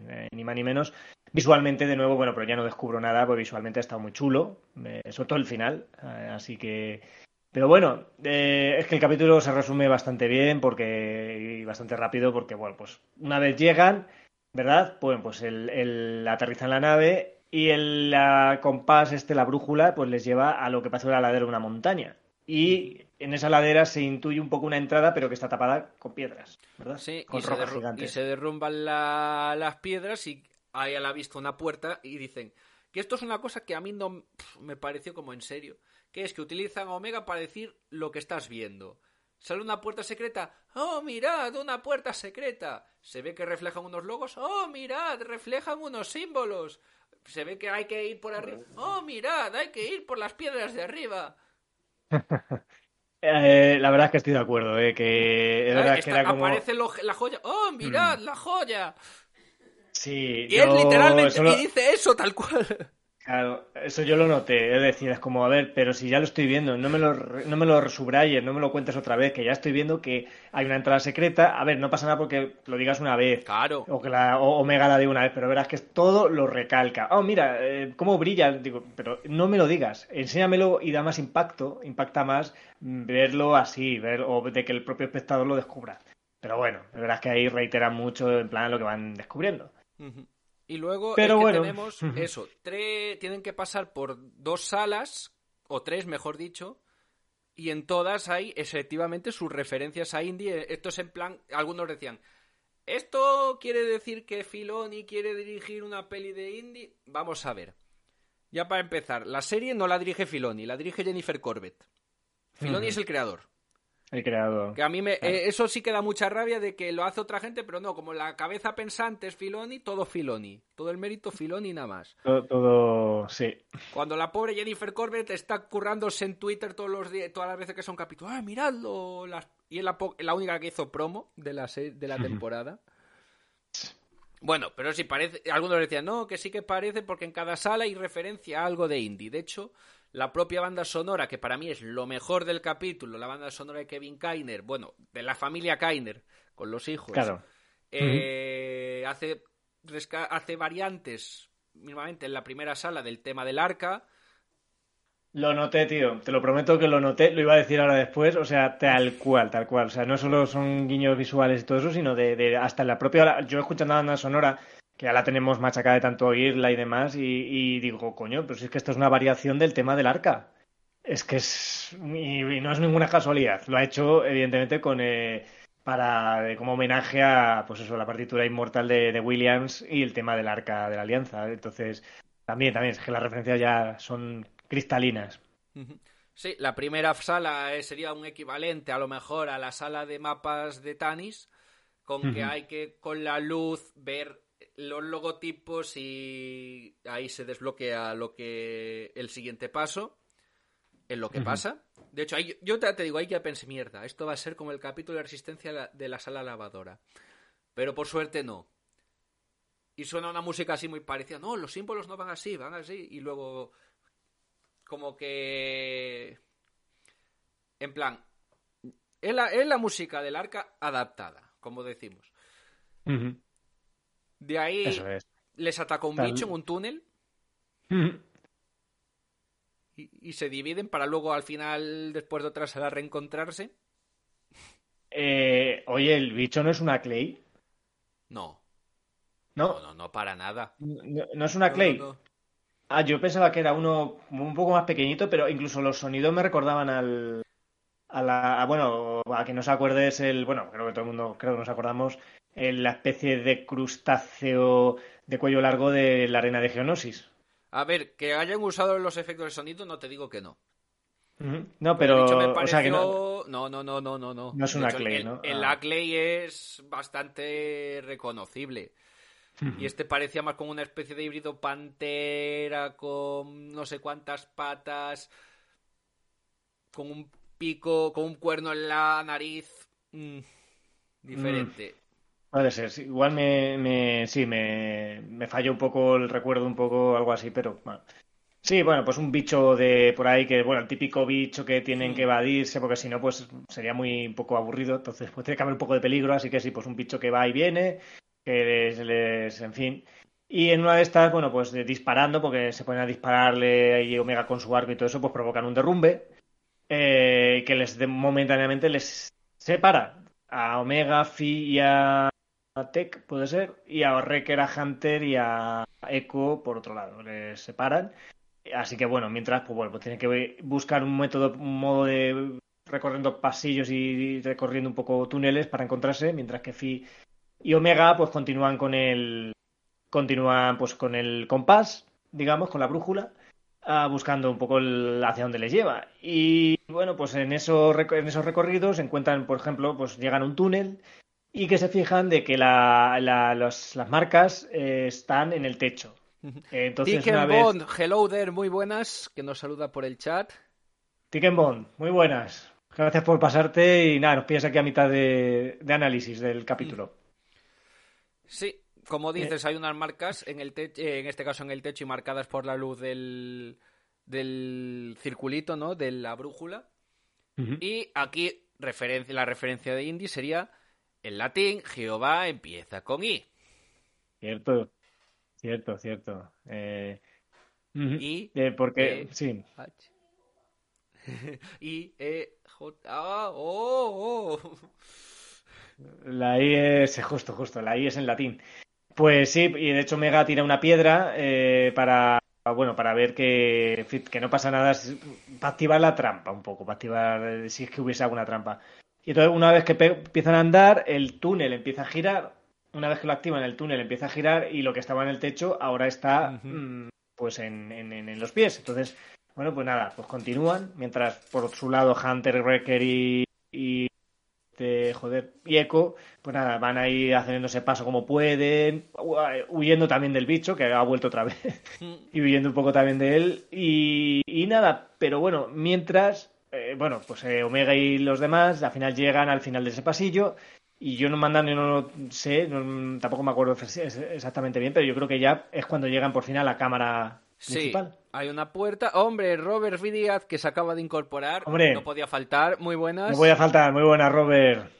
F: Eh, ni más ni menos. Visualmente, de nuevo, bueno, pero ya no descubro nada, porque visualmente ha estado muy chulo, eh, sobre todo el final, eh, así que... Pero bueno, es que el capítulo se resume bastante bien porque y bastante rápido porque, bueno, pues una vez llegan, ¿verdad? Pues, pues el, el aterrizan la nave y el la compás, este, la brújula, pues les lleva a lo que pasó en la ladera de una montaña. Y en esa ladera se intuye un poco una entrada, pero que está tapada con piedras, ¿verdad?
E: Sí, con y, se y se derrumban las piedras y hay a la vista una puerta y dicen que esto es una cosa que a mí no me pareció como en serio, que es que utilizan Omega para decir lo que estás viendo. Sale una puerta secreta. ¡Oh, mirad! ¡Una puerta secreta! Se ve que reflejan unos logos. ¡Oh, mirad! Reflejan unos símbolos. Se ve que hay que ir por arriba. ¡Oh, mirad! Hay que ir por las piedras de arriba.
F: Eh, la verdad es que estoy de acuerdo, eh, que,
E: aparece la joya. ¡Oh, mirad, mm. la joya!
F: Sí,
E: y él literalmente dice eso tal cual.
F: Claro, eso yo lo noté, es decir, es como, a ver, pero si ya lo estoy viendo, no me lo, no me lo subrayes, no me lo cuentes otra vez, que ya estoy viendo que hay una entrada secreta, a ver, no pasa nada porque lo digas una vez,
E: claro.
F: o que la Omega la de una vez, pero verás que todo lo recalca. Oh, mira, eh, cómo brilla, digo, pero no me lo digas, enséñamelo y da más impacto, impacta más verlo así, ver, o de que el propio espectador lo descubra. Pero bueno, verás que ahí reitera mucho en plan lo que van descubriendo.
E: Y luego tenemos eso, tienen que pasar por dos salas, o tres mejor dicho, y en todas hay efectivamente sus referencias a indie. Esto es en plan, algunos decían, ¿esto quiere decir que Filoni quiere dirigir una peli de indie? Vamos a ver. Ya para empezar, la serie no la dirige Filoni, la dirige Jennifer Corbett. Filoni es el creador.
F: El creador.
E: Que a mí me, eh, eso sí que da mucha rabia de que lo hace otra gente, pero no, como la cabeza pensante es Filoni, todo Filoni. Todo el mérito Filoni nada más.
F: Todo, sí.
E: Cuando la pobre Jennifer Corbett está currándose en Twitter todos los días, todas las veces que son capítulos, ¡ah, miradlo! Y es la, la, única que hizo promo de la, de la temporada. Bueno, pero sí parece. Algunos decían, no, que sí que parece porque en cada sala hay referencia a algo de indie. De hecho, la propia banda sonora, que para mí es lo mejor del capítulo, la banda sonora de Kevin Kainer, bueno, de la familia Kainer, con los hijos,
F: claro.
E: Eh, hace, hace variantes, mismamente en la primera sala, del tema del arca.
F: Lo noté, tío, te lo prometo que lo noté, lo iba a decir ahora después, o sea, tal cual, tal cual, o sea, no solo son guiños visuales y todo eso, sino de, de hasta la propia, yo escuchando la banda sonora, que ya la tenemos machacada de tanto oírla y demás, y, digo, coño, pero si es que esto es una variación del tema del arca. Es que es. Y, no es ninguna casualidad. Lo ha hecho, evidentemente, con. Eh, para como homenaje a pues eso la partitura inmortal de, Williams y el tema del arca de la alianza entonces también también es que las referencias ya son cristalinas
E: sí la primera sala eh, sería un equivalente a lo mejor a la sala de mapas de Tanis con que hay que con la luz ver los logotipos y ahí se desbloquea lo que el siguiente paso en lo que pasa. De hecho, yo te, digo, ahí ya pensé, mierda, esto va a ser como el capítulo de resistencia de la sala lavadora. Pero por suerte no. Y suena una música así muy parecida. No, los símbolos no van así, van así. Y luego, como que... En plan, es la, es la música del arca adaptada, como decimos. De ahí les ataca un bicho en un túnel. y, se dividen para luego al final, después de otra sala, reencontrarse.
F: Eh, oye, ¿el bicho no es una Clay?
E: No.
F: ¿No?
E: No, no, para nada.
F: ¿No, es una Clay? ah, yo pensaba que era uno un poco más pequeñito, pero incluso los sonidos me recordaban al. A la, bueno, a que no se acuerde es el. Bueno, creo que todo el mundo, creo que nos acordamos la especie de crustáceo de cuello largo de la arena de Geonosis.
E: A ver, que hayan usado los efectos de sonido, no te digo que no.
F: No, pero.
E: o sea que no... no... no, no, no, no,
F: no. es una Clay, ¿no?
E: El,
F: ah.
E: Clay es bastante reconocible. Y este parecía más como una especie de híbrido pantera con no sé cuántas patas, con un pico, con un cuerno en la nariz. Mm, diferente.
F: Mm, puede ser, igual me, me sí, me, me falló un poco el recuerdo, un poco algo así, pero bueno. Sí, bueno, pues un bicho de por ahí que, bueno, el típico bicho que tienen que evadirse, porque si no, pues sería muy un poco aburrido, entonces pues tiene que haber un poco de peligro, así que sí, pues un bicho que va y viene, que les, en fin. Y en una de estas, bueno, pues disparando, porque se ponen a dispararle y Omega con su arco y todo eso, pues provocan un derrumbe eh, que les momentáneamente les separa a Omega, Fi y a Tech, puede ser, y a Wrecker, a Hunter y a Echo por otro lado, les separan. Así que bueno, mientras, pues bueno, pues tienen que buscar un método, un modo de recorriendo pasillos y recorriendo un poco túneles para encontrarse, mientras que Fi y Omega pues continúan con el continúan pues con el compás, digamos, con la brújula, uh, buscando un poco el, hacia dónde les lleva. Y bueno, pues en esos, en esos recorridos encuentran, por ejemplo, pues llegan a un túnel y que se fijan de que la, la, los, las marcas eh, están en el techo.
E: Entonces, una vez... Bond, hello there, muy buenas, que nos saluda por el chat.
F: Tiken Bond, muy buenas. Gracias por pasarte y nada, nos pillas aquí a mitad de, de análisis del capítulo.
E: Sí, como dices, hay unas marcas en el techo, en este caso en el techo y marcadas por la luz del, del circulito, ¿no? De la brújula. Y aquí referencia, la referencia de Indy sería en latín Jehová empieza con I.
F: Cierto, cierto, cierto. Eh...
E: Y
F: eh, porque e, sí.
E: y E J A O O.
F: La I es justo, justo, la I es en latín. Pues sí, y de hecho Mega tira una piedra eh, para bueno para ver que, que no pasa nada, para activar la trampa un poco, para activar eh, si es que hubiese alguna trampa. Y entonces una vez que empiezan a andar, el túnel empieza a girar. Una vez que lo activan, el túnel empieza a girar y lo que estaba en el techo ahora está mm, pues en, en, los pies. Entonces, bueno, pues nada, pues continúan. Mientras por su lado Hunter, Wrecker y este, joder, y Echo, pues nada, van ahí haciéndose paso como pueden, huyendo también del bicho, que ha vuelto otra vez, mm. y huyendo un poco también de él, y, nada, pero bueno, mientras, eh, bueno, pues eh, Omega y los demás al final llegan al final de ese pasillo, y yo no mandan, no lo sé, tampoco me acuerdo exactamente bien, pero yo creo que ya es cuando llegan por fin a la cámara
E: Sí, hay una puerta. Hombre, Robert Vidiaz, que se acaba de incorporar. Hombre, no podía faltar. Muy buenas.
F: No podía faltar. Muy buenas, Robert.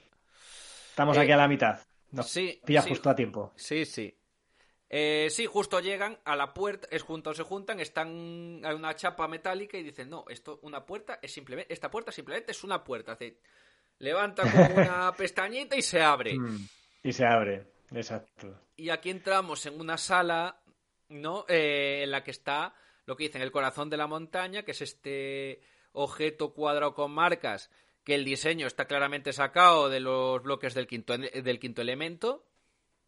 F: Estamos aquí a la mitad. sí, pilla justo a tiempo.
E: Sí, sí. Eh, sí, justo llegan a la puerta, es juntos se juntan, están hay una chapa metálica y dicen, no, esto, una puerta es simplemente, esta puerta simplemente es una puerta. levanta como una pestañita y se abre. Mm,
F: y se abre, exacto.
E: Y aquí entramos en una sala ¿no? Eh, en la que está lo que dicen el corazón de la montaña, que es este objeto cuadrado con marcas, que el diseño está claramente sacado de los bloques del quinto, del quinto elemento.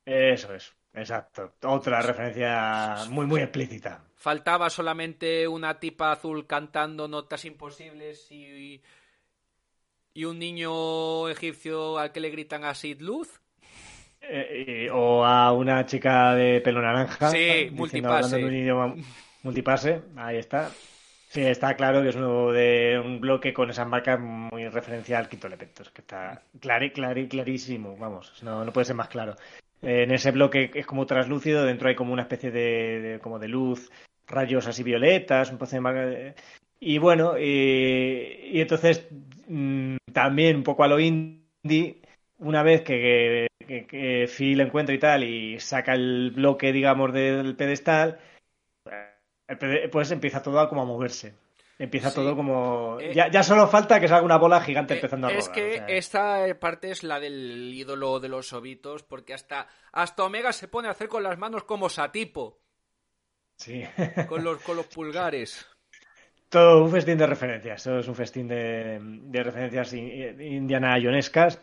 F: Eso es, exacto. Otra referencia muy, muy explícita.
E: Faltaba solamente una tipa azul cantando notas imposibles y, y un niño egipcio al que le gritan a Sid Luz.
F: Eh, o a una chica de pelo naranja.
E: Sí, multipase.
F: un idioma multipase, ahí está. Sí, está claro que es uno de un bloque con esas marcas muy referencial al quinto elemento, que está claro, claro, clarísimo, vamos, no, no puede ser más claro. en ese bloque es como traslúcido, dentro hay como una especie de, como de luz, rayos así violetas, un poco de y bueno, y, y entonces mm, también un poco a lo indie, una vez que que, Phil encuentra y tal y saca el bloque, digamos, del pedestal, pues empieza todo a como a moverse. Empieza todo como... Eh, ya, ya, solo falta que salga una bola gigante eh, empezando a rodar.
E: Es que esta parte es la del ídolo de los ovitos, porque hasta, hasta Omega se pone a hacer con las manos como Satipo.
F: Sí.
E: Con los, con los pulgares.
F: Todo un festín de referencias. Todo es un festín de, de referencias indiana ionescas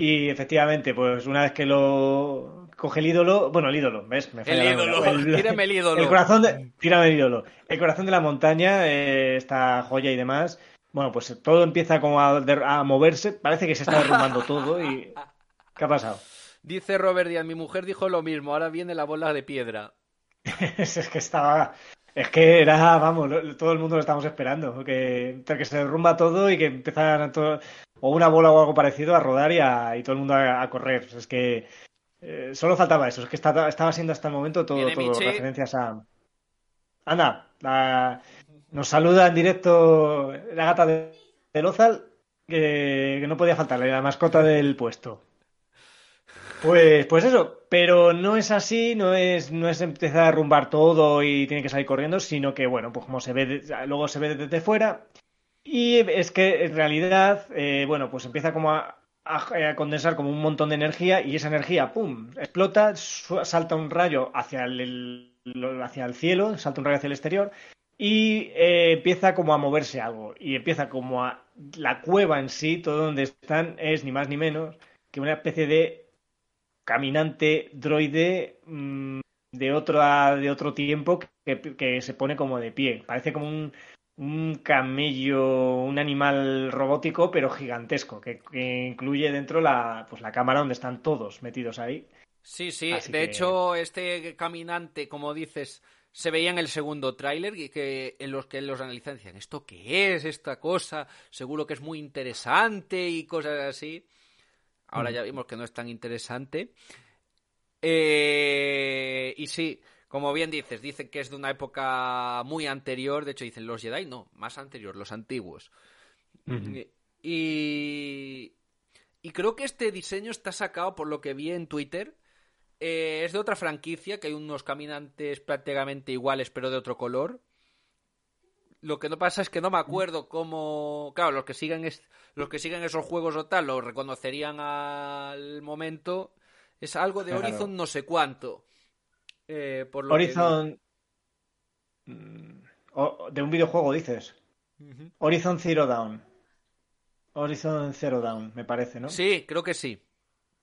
F: y efectivamente, pues una vez que lo coge el ídolo, bueno, el ídolo, ¿ves?
E: Me el ídolo, el, tírame el ídolo.
F: El corazón de, tírame el ídolo. El corazón de la montaña, eh, esta joya y demás. Bueno, pues todo empieza como a, moverse. Parece que se está derrumbando todo y... ¿Qué ha pasado?
E: Dice Robert Díaz, mi mujer dijo lo mismo, ahora viene la bola de piedra.
F: es que estaba... Es que era, vamos, todo el mundo lo estamos esperando, que, que se derrumba todo y que empiezan todo, o una bola o algo parecido a rodar y, a, y todo el mundo a, correr. Es que eh, solo faltaba eso, es que estaba, estaba siendo hasta el momento todo, todo referencias a... Anda, nos saluda en directo la gata de, de Lozal, que, que no podía faltarle, la mascota del puesto. Pues, pues eso, pero no es así, no es, no es empezar a derrumbar todo y tiene que salir corriendo, sino que, bueno, pues como se ve, luego se ve desde fuera. Y es que en realidad, eh, bueno, pues empieza como a, condensar como un montón de energía y esa energía, ¡pum!, explota, salta un rayo hacia el, hacia el cielo, salta un rayo hacia el exterior y eh, empieza como a moverse algo y empieza como a la cueva en sí, todo donde están es ni más ni menos que una especie de caminante droide mm, de, otro, de otro tiempo que, se pone como de pie. Parece como un, un camello, un animal robótico, pero gigantesco, que, incluye dentro la, pues la cámara donde están todos metidos ahí.
E: Sí, sí. de hecho, este caminante, como dices, se veía en el segundo tráiler y que en los que los analizan decían, ¿esto qué es? Esta cosa, seguro que es muy interesante y cosas así. Ahora mm. ya vimos que no es tan interesante. Eh, y sí, como bien dices, dicen que es de una época muy anterior. De hecho, dicen los Jedi, no, más anterior, los antiguos. y, y creo que este diseño está sacado por lo que vi en Twitter. Eh, es de otra franquicia, que hay unos caminantes prácticamente iguales, pero de otro color. Lo que no pasa es que no me acuerdo cómo. Claro, los que siguen los que siguen esos juegos o tal lo reconocerían al momento. Es algo de Horizon no sé cuánto. Eh, por
F: Horizon. Mm, de un videojuego dices. Horizon Zero Dawn. Horizon Zero Dawn, me parece, ¿no?
E: Sí, creo que sí.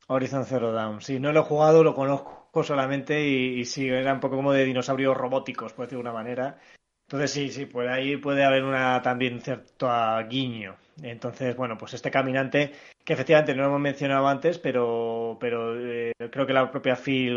F: Horizon Zero Dawn. Sí, no lo he jugado, lo conozco solamente y, y sí, era un poco como de dinosaurios robóticos, por decir de una manera. Entonces sí, sí, pues ahí puede haber una también cierto guiño. Entonces, bueno, pues este caminante, que efectivamente no lo hemos mencionado antes, pero, pero eh, creo que la propia Phil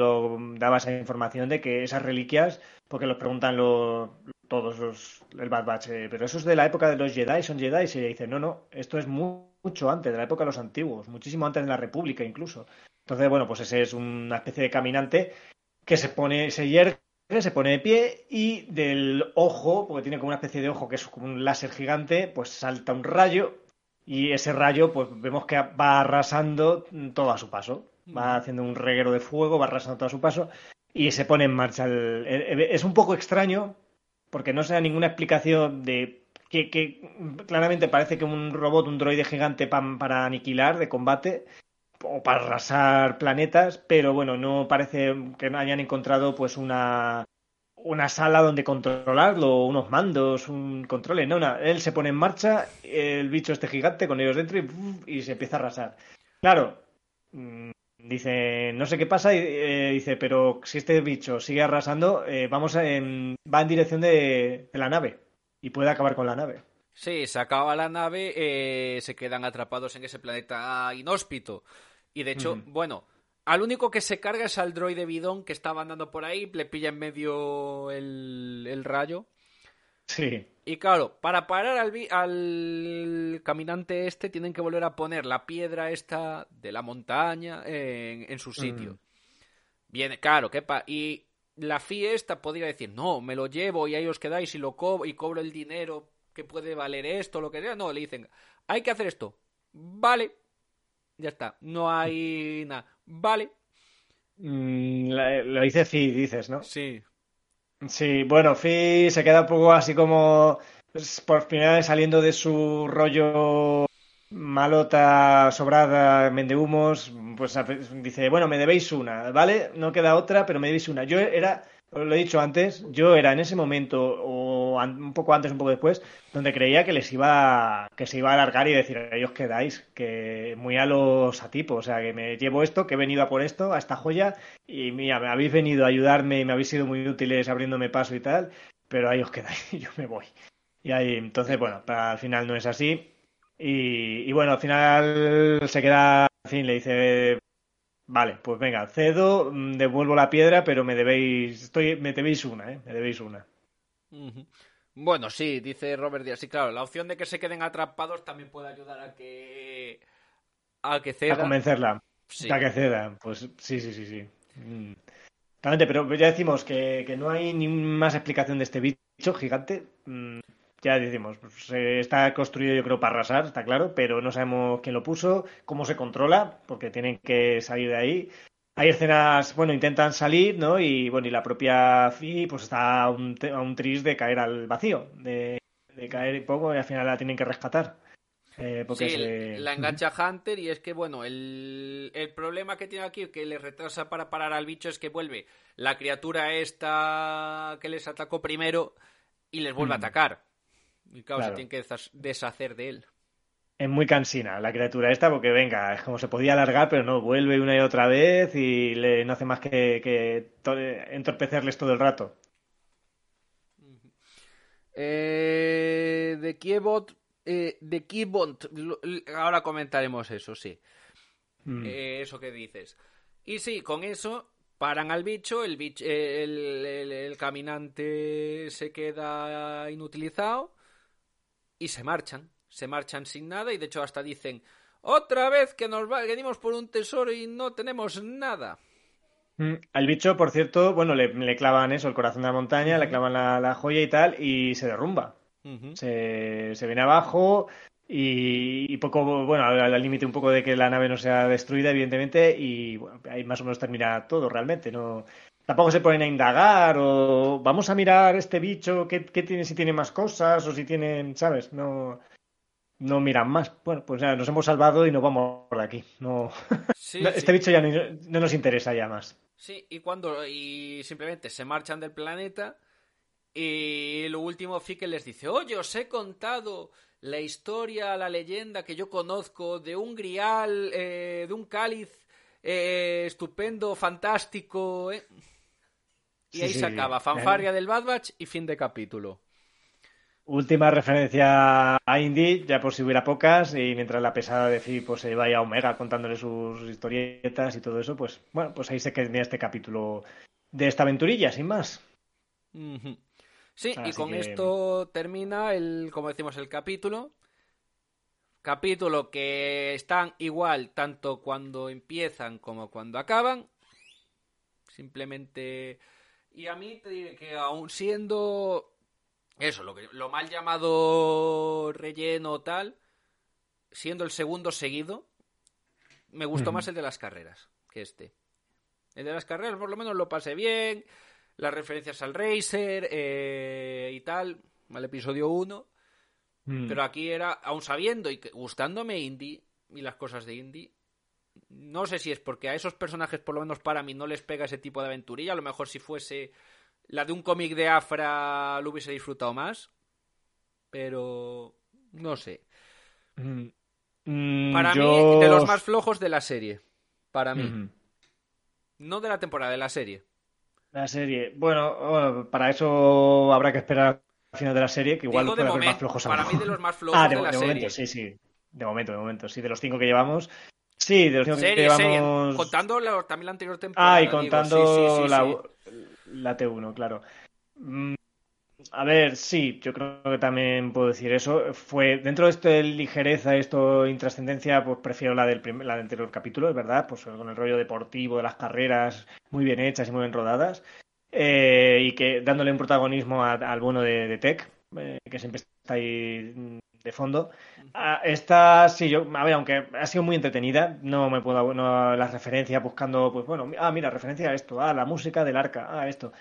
F: daba esa información de que esas reliquias, porque los preguntan todos los, el Bad Batch, eh, pero eso es de la época de los Jedi, son Jedi, y se dice, no, no, esto es mucho antes, de la época de los antiguos, muchísimo antes de la República incluso. Entonces, bueno, pues ese es una especie de caminante que se pone, se se pone de pie y del ojo, porque tiene como una especie de ojo que es como un láser gigante, pues salta un rayo y ese rayo pues vemos que va arrasando todo a su paso. Va haciendo un reguero de fuego, va arrasando todo a su paso y se pone en marcha. Es un poco extraño porque no se da ninguna explicación de que, claramente parece que un robot, un droide gigante para aniquilar de combate o para arrasar planetas, pero bueno, no parece que hayan encontrado pues una una sala donde controlarlo, unos mandos, un control, no, no, él se pone en marcha, el bicho este gigante con ellos dentro y, se empieza a arrasar. Claro, mm, dice, no sé qué pasa, y eh, dice, pero si este bicho sigue arrasando, eh, vamos en, va en dirección de, la nave y puede acabar con la nave.
E: Sí, se acaba la nave, eh, se quedan atrapados en ese planeta inhóspito. Y de hecho, bueno, al único que se carga es al droide bidón que estaba andando por ahí, le pilla en medio el, rayo.
F: Sí.
E: Y claro, para parar al, al, caminante este tienen que volver a poner la piedra esta de la montaña en, su sitio. Bien, claro, ¿qué y la fiesta podría decir, no, me lo llevo y ahí os quedáis y lo cobro y cobro el dinero que puede valer esto, lo que sea. No, le dicen, hay que hacer esto. Vale, ya está, no hay nada. Vale.
F: Mm, lo dice Fi, dices, ¿no?
E: Sí.
F: Sí, bueno, Fi se queda un poco así como pues, por primera vez saliendo de su rollo malota, sobrada, humos, pues dice, bueno, me debéis una, ¿vale? No queda otra, pero me debéis una. Yo era lo he dicho antes, yo era en ese momento, o un poco antes, un poco después, donde creía que les iba, que se iba a alargar y decir, ellos quedáis, que muy a los atipos, o sea, que me llevo esto, que he venido a por esto, a esta joya, y mira, me habéis venido a ayudarme y me habéis sido muy útiles abriéndome paso y tal, pero ahí os quedáis yo me voy. Y ahí, entonces, bueno, al final no es así. Y, y bueno, al final se queda, en fin, le dice, Vale, pues venga, cedo, mm, devuelvo la piedra, pero me debéis, estoy, me debéis una, ¿eh? Me debéis una.
E: Bueno, sí, dice Robert Díaz. Sí, claro, la opción de que se queden atrapados también puede ayudar a que a que ceda.
F: A convencerla.
E: Sí.
F: A que ceda. Pues sí, sí, sí, sí. Mm. Totalmente, pero ya decimos que, que no hay ni más explicación de este bicho gigante. Mm, ya decimos, pues, está construido yo creo para arrasar, está claro, pero no sabemos quién lo puso, cómo se controla, porque tienen que salir de ahí. Hay escenas, bueno, intentan salir, ¿no? Y bueno, y la propia Fi pues está a un, a un tris de caer al vacío, de, de caer y poco, y al final la tienen que rescatar. Eh, porque
E: Sí,
F: se-
E: la engancha Hunter y es que, bueno, el, el problema que tiene aquí, que le retrasa para parar al bicho, es que vuelve la criatura esta que les atacó primero y les vuelve a
F: Mm.
E: atacar. Y claro,
F: Claro.
E: se tienen que deshacer de él.
F: Es muy cansina la criatura esta porque, venga, es como se podía alargar, pero no, vuelve una y otra vez y le, no hace más que, que to- entorpecerles todo el rato.
E: Eh, de Kiebot, eh, de ahora comentaremos eso, sí.
F: Mm.
E: Eh, eso que dices. Y sí, con eso paran al bicho, el, bicho, el, el- el caminante se queda inutilizado y se marchan. Se marchan sin nada y de hecho hasta dicen, otra vez que nos va, venimos por un tesoro y no tenemos nada.
F: Mm, Al bicho, por cierto, bueno, le, le clavan eso, el corazón de la montaña, le clavan la, la joya y tal, y se derrumba. Se, se viene abajo y, y poco, bueno, al al límite un poco de que la nave no sea destruida, evidentemente, y bueno, ahí más o menos termina todo realmente. No, tampoco se ponen a indagar o vamos a mirar este bicho, qué, qué tiene, si tiene más cosas o si tienen, ¿sabes? No, no miran más. Bueno, pues ya nos hemos salvado y nos vamos por aquí. No,
E: Sí,
F: no,
E: sí.
F: este bicho ya no, no nos interesa ya más.
E: Sí, y cuando y simplemente se marchan del planeta y lo último Fique les dice, oye, os he contado la historia, la leyenda que yo conozco de un grial, eh, de un cáliz eh, estupendo, fantástico. eh". Y
F: Sí,
E: ahí se acaba, fanfarria del Bad Batch y fin de capítulo.
F: Última referencia a Indy, ya por si hubiera pocas, y mientras la pesada de Fi pues, se vaya a Omega contándole sus historietas y todo eso, pues bueno, pues ahí se queda este capítulo de esta aventurilla, sin más.
E: Sí, y con
F: que-
E: esto termina el, como decimos, el capítulo. Capítulo que están igual tanto cuando empiezan como cuando acaban. Simplemente. Y a mí te diré que aún siendo. Eso, lo, que, lo mal llamado relleno tal. Siendo el segundo seguido. Me gustó más el de las carreras que este. El de las carreras, por lo menos lo pasé bien. Las referencias al Racer eh, y tal. Al episodio 1.
F: Mm.
E: Pero aquí era, aún sabiendo y gustándome Indie y las cosas de Indie, no sé si es porque a esos personajes, por lo menos para mí, no les pega ese tipo de aventurilla. A lo mejor si fuese la de un cómic de Afra lo hubiese disfrutado más. Pero no sé.
F: Mm. Mm,
E: Para
F: yo-
E: mí, de los más flojos de la serie. Para mí. No de la temporada, de la serie.
F: La serie. Bueno, bueno, para eso habrá que esperar al final de la serie, que igual
E: Digo de
F: puede haber más flojos
E: para mí de los más flojos
F: Ah,
E: de,
F: de,
E: la
F: de
E: serie.
F: momento, sí, sí. De momento, de momento. Sí, de los cinco que llevamos. Sí, de los cinco que
E: Serie, serie.
F: llevamos.
E: Contando la- también la anterior temporada.
F: Ah, y
E: digo,
F: contando
E: sí, sí, sí,
F: la. La T1, claro. Mm, A ver, sí, yo creo que también puedo decir eso. Fue dentro de esto de ligereza, esto intrascendencia, pues prefiero la del primer, la del anterior capítulo, es verdad, pues con el rollo deportivo de las carreras muy bien hechas y muy bien rodadas. Eh, y que dándole un protagonismo al bueno de, de Tech, eh, que siempre está ahí mm, de fondo. Ah, esta, sí, yo, a ver, aunque ha sido muy entretenida, no me puedo, no, las referencias buscando, pues bueno, ah, mira, referencia a esto, ah, la música del arca, ah, esto.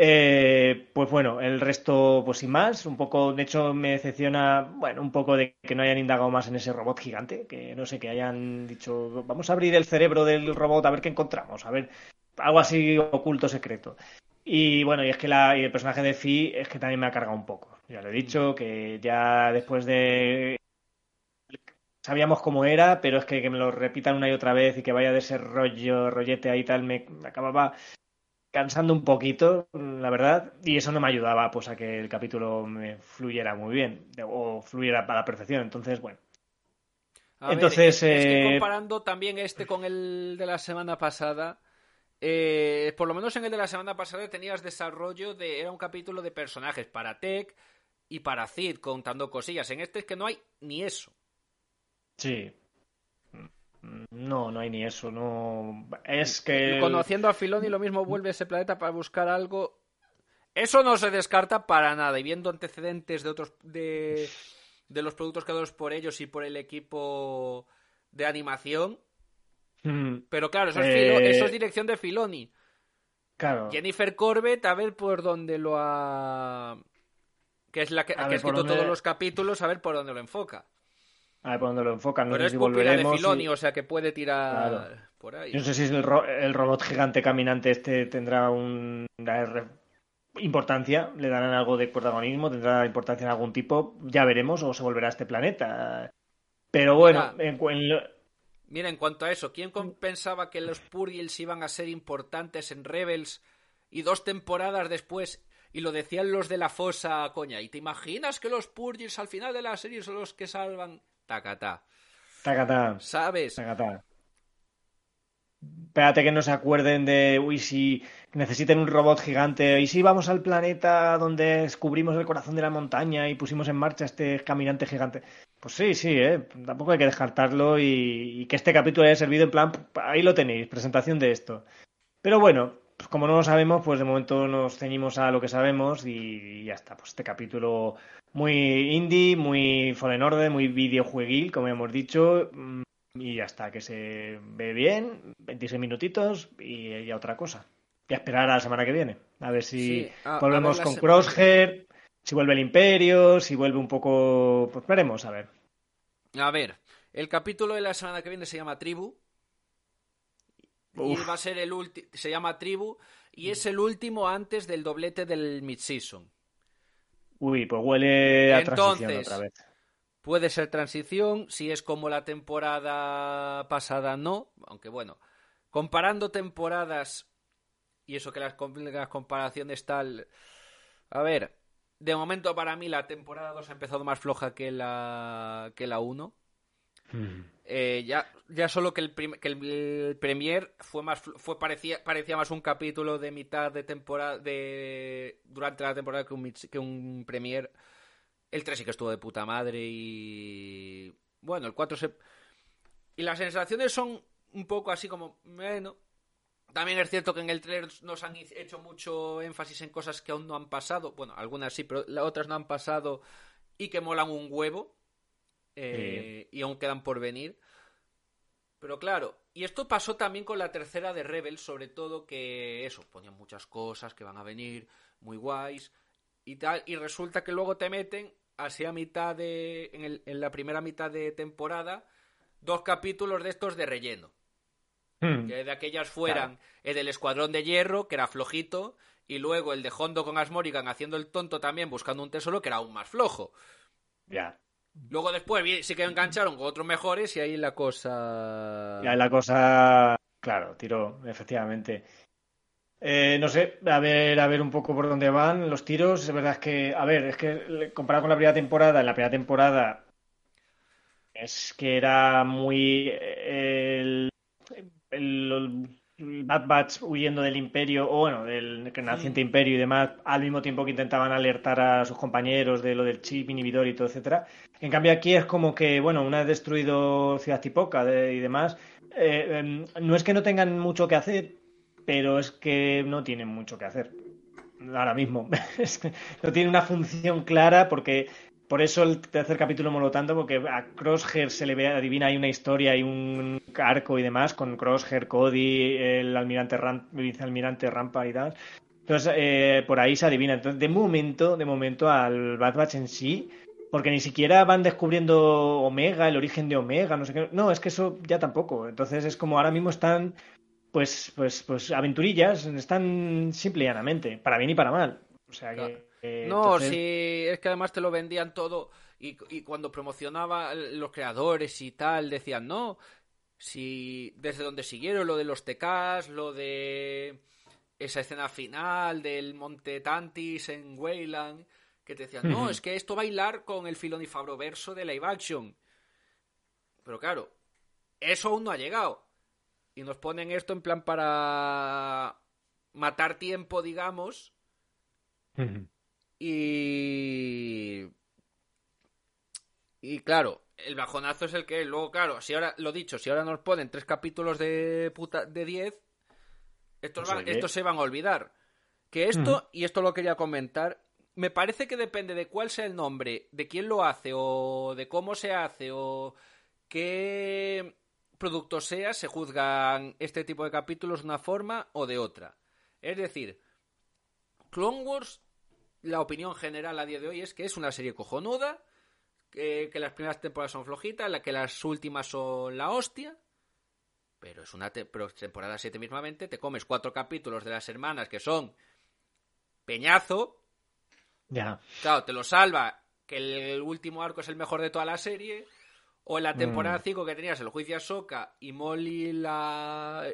F: Eh, pues bueno, el resto, pues sin más, un poco, de hecho me decepciona, bueno, un poco de que no hayan indagado más en ese robot gigante, que no sé, que hayan dicho, vamos a abrir el cerebro del robot a ver qué encontramos, a ver, algo así oculto, secreto. Y bueno, y es que la, y el personaje de Fi es que también me ha cargado un poco. Ya lo he dicho, que ya después de sabíamos cómo era, pero es que, que me lo repitan una y otra vez y que vaya de ese rollo, rollete ahí tal, me, acababa cansando un poquito, la verdad, y eso no me ayudaba pues a que el capítulo me fluyera muy bien, o fluyera a la perfección. Entonces, bueno, Entonces,
E: es, que
F: eh,
E: comparando también este con el de la semana pasada, eh, por lo menos en el de la semana pasada tenías desarrollo de. Era un capítulo de personajes para Tech y para Cid contando cosillas. En este es que no hay ni eso.
F: Sí. No, no hay ni eso. No. Es que.
E: Conociendo a Filoni, lo mismo vuelve a ese planeta para buscar algo. Eso no se descarta para nada. Y viendo antecedentes de otros. de, de los productos creados por ellos y por el equipo de animación.
F: Mm,
E: Pero claro, eso es, filo-
F: Eh,
E: eso es dirección de Filoni.
F: Claro.
E: Jennifer Corbett, a ver por dónde lo ha. Que es la que,
F: A
E: que
F: ver
E: ha escrito
F: dónde-
E: todos los capítulos, a ver por dónde lo enfoca.
F: A ver por dónde lo enfocan. No
E: Pero
F: sé
E: es
F: si
E: pupila de
F: volveremos.
E: Filoni,
F: y-
E: o sea que puede tirar
F: Claro.
E: por ahí.
F: Yo no sé si el, ro- el robot gigante caminante este tendrá un- una importancia, le darán algo de protagonismo, tendrá importancia en algún tipo, ya veremos, o se volverá a este planeta. Pero bueno,
E: Mira.
F: en, en lo-
E: Mira, en cuanto a eso, ¿quién pensaba que los Purgils iban a ser importantes en Rebels y dos temporadas después, y lo decían los de la fosa, coña, ¿y te imaginas que los Purgils al final de la serie son los que salvan? Tacatá.
F: tacatá,
E: ¿Sabes?
F: tacatá. Espérate que no se acuerden de, uy, si necesiten un robot gigante, y si vamos al planeta donde descubrimos el corazón de la montaña y pusimos en marcha este caminante gigante. Pues sí, sí, ¿eh? tampoco hay que descartarlo y, y que este capítulo haya servido en plan, ahí lo tenéis, presentación de esto. Pero bueno, pues como no lo sabemos, pues de momento nos ceñimos a lo que sabemos y ya está. Pues este capítulo muy indie, muy Fallen Order, muy videojueguil, como hemos dicho, mm, y ya está, que se ve bien, 26 minutitos y ya otra cosa. Y a esperar a la semana que viene, a ver si
E: Sí, a- a
F: volvemos
E: ver
F: con Crosshair, si vuelve el Imperio, si vuelve un poco... Pues veremos, a ver.
E: A ver, el capítulo de la semana que viene se llama Tribu. Y va a ser el último. Se llama Tribu. Y es el último antes del doblete del mid-season.
F: Uy, pues huele a transición
E: Entonces,
F: otra vez.
E: Puede ser transición, si es como la temporada pasada, no. Aunque bueno, comparando temporadas y eso que las comparaciones tal. A ver, de momento para mí la temporada 2 ha empezado más floja que la, que la 1.
F: Mm.
E: Eh, ya, ya solo que el, que el, Premier fue más fue parecía, parecía más un capítulo de mitad de temporada de durante la temporada que un, que un Premier. El 3 sí que estuvo de puta madre y bueno, el 4 se y las sensaciones son un poco así como bueno, también es cierto que en el 3 nos han hecho mucho énfasis en cosas que aún no han pasado, bueno, algunas sí, pero otras no han pasado y que molan un huevo eh, y aún quedan por venir. Pero claro, y esto pasó también con la tercera de Rebel, sobre todo que eso, ponían muchas cosas que van a venir, muy guays y tal, y resulta que luego te meten así a mitad de, en, el- en la primera mitad de temporada, dos capítulos de estos de relleno.
F: Mm.
E: Que de aquellas fueran el del Escuadrón de Hierro, que era flojito, y luego el de Hondo con Asmorigan haciendo el tonto también buscando un tesoro, que era aún más flojo.
F: Ya.
E: Luego después sí que engancharon con otros mejores y ahí la cosa...
F: Ya la cosa, claro, tiró, efectivamente. Eh, no sé, a ver, a ver un poco por dónde van los tiros. Es verdad que, a ver, es que comparado con la primera temporada, en la primera temporada es que era muy eh, Bad Batch huyendo del imperio, o bueno, del naciente imperio y demás, al mismo tiempo que intentaban alertar a sus compañeros de lo del chip inhibidor y todo, etcétera. En cambio aquí es como que, bueno, una vez destruido Ciudad Tipoca de- y demás, eh, em, no es que no tengan mucho que hacer, pero es que no tienen mucho que hacer ahora mismo. No tiene una función clara porque por eso el tercer capítulo moló tanto porque a Crosshair se le ve, adivina hay una historia y un arco y demás con Crosshair, Cody, el almirante, Ram, vicealmirante Rampa y tal. Entonces eh, por ahí se adivina. Entonces de momento, de momento al Bad Batch en sí porque ni siquiera van descubriendo Omega, el origen de Omega, no sé qué. No, es que eso ya tampoco. Entonces es como ahora mismo están, pues, pues, pues aventurillas, están simple y llanamente, para bien y para mal. O sea que. Eh,
E: No,
F: entonces-
E: sí, es que además te lo vendían todo y, y cuando promocionaba los creadores y tal, decían, no, si desde donde siguieron lo de los TKs, lo de esa escena final del Monte Tantis en Wayland, que te decían, no, es que esto va a hilar con el Filoni Fabroverso de live action. Pero claro, eso aún no ha llegado. Y nos ponen esto en plan para matar tiempo, digamos. Y. Y claro, el bajonazo es el que luego, claro, si ahora, lo dicho, si ahora nos ponen tres capítulos de puta, de 10, estos, van, estos se van a olvidar. Que esto, y esto lo quería comentar, me parece que depende de cuál sea el nombre, de quién lo hace, o de cómo se hace, o qué producto sea, se juzgan este tipo de capítulos de una forma o de otra. Es decir, Clone Wars, la opinión general a día de hoy es que es una serie cojonuda, que, las primeras temporadas son flojitas, la que las últimas son la hostia. Pero es una temporada 7 mismamente, te comes cuatro capítulos de las hermanas que son peñazo.
F: Ya.
E: Claro, te lo salva que el último arco es el mejor de toda la serie. O en la temporada 5 mm. que tenías el juicio a Soka y Molly la...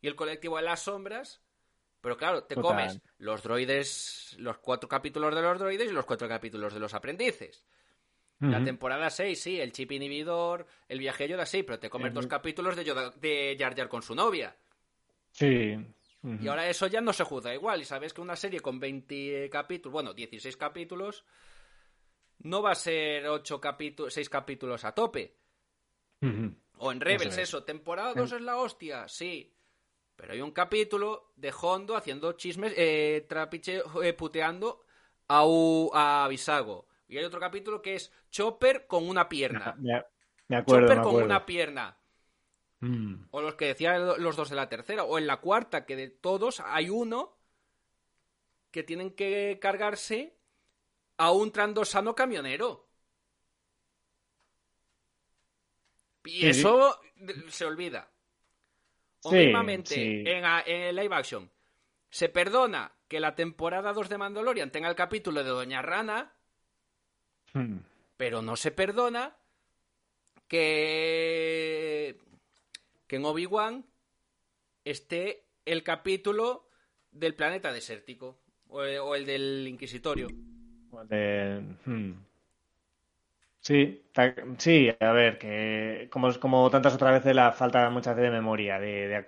E: y el colectivo de las sombras. Pero claro, te comes los droides, los cuatro capítulos de los droides y los cuatro capítulos de los aprendices. La temporada 6, sí, el chip inhibidor, el viaje a Yoda, sí, pero te comes dos capítulos de, Yoda, de Jar Jar con su novia.
F: Sí.
E: Y ahora eso ya no se juzga igual. Y sabes que una serie con 20 capítulos, bueno, 16 capítulos, no va a ser 8 capítulos, 6 capítulos a tope. O en Rebels, eso, temporada 2 es la hostia, sí. Pero hay un capítulo de Hondo haciendo chismes, eh, trapiche, eh, puteando a, a Bisago. Y hay otro capítulo que es Chopper con una pierna.
F: Me, acuerdo,
E: Chopper con una pierna. Mm. O los que decían los dos de la tercera. O en la cuarta, que de todos hay uno que tienen que cargarse a un trandosano camionero. Y eso se olvida. O mismamente, en, en, el live action, se perdona que la temporada 2 de Mandalorian tenga el capítulo de Doña Rana, Hmm. Pero no se perdona que, que en Obi-Wan esté el capítulo del planeta desértico o el, del Inquisitorio.
F: Hmm. Sí, sí, a ver, que como, como tantas otras veces la falta muchas veces de memoria, de, de,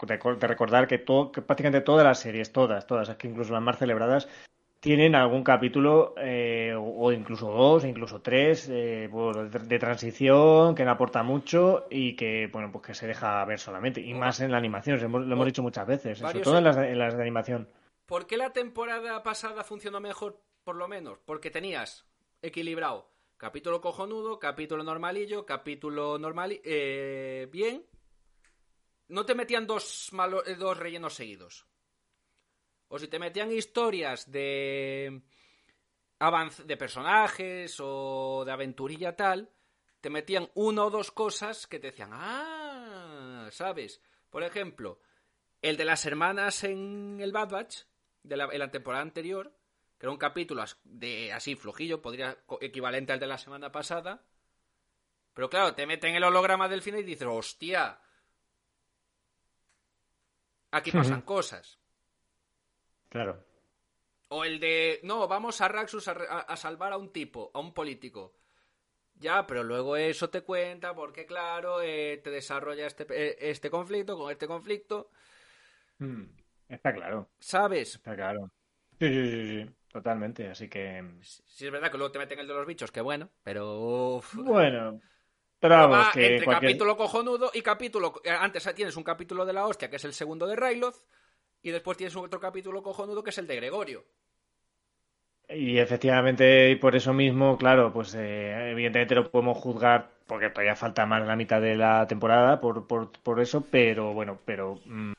F: recordar que, todo, que prácticamente todas las series, todas, todas, es que incluso las más celebradas, tienen algún capítulo eh, o incluso dos, incluso tres eh, de, transición que no aporta mucho y que bueno pues que se deja ver solamente y más en la animación, lo hemos dicho muchas veces, sobre todo en las, en las de animación.
E: ¿Por qué la temporada pasada funcionó mejor, por lo menos? Porque tenías equilibrado capítulo cojonudo, capítulo normalillo, capítulo normal eh, bien. No te metían dos, dos rellenos seguidos. O si te metían historias de de personajes o de aventurilla tal, te metían una o dos cosas que te decían, ah, ¿sabes? Por ejemplo, el de las hermanas en el Bad Batch, de la temporada anterior, que era un capítulo de así flojillo, podría equivalente al de la semana pasada. Pero claro, te meten el holograma del final y dices, hostia, aquí pasan cosas.
F: Claro.
E: O el de, no, vamos a Raxus a, salvar a un tipo, a un político. Ya, pero luego eso te cuenta porque, claro, eh, te desarrolla este, eh, este conflicto con este conflicto.
F: Hmm, está claro.
E: ¿Sabes?
F: Está claro. Sí, sí, sí, sí, totalmente. Así que.
E: Sí, es verdad que luego te meten el de los bichos, que bueno, pero.
F: Bueno. Pero vamos, que
E: entre capítulo cojonudo y capítulo. Eh, antes tienes un capítulo de la hostia, que es el segundo de Ryloth y después tienes otro capítulo cojonudo que es el de Gregorio.
F: Y efectivamente, y por eso mismo, claro, pues eh, evidentemente lo podemos juzgar porque todavía falta más de la mitad de la temporada por, por, por eso, pero bueno, pero mm,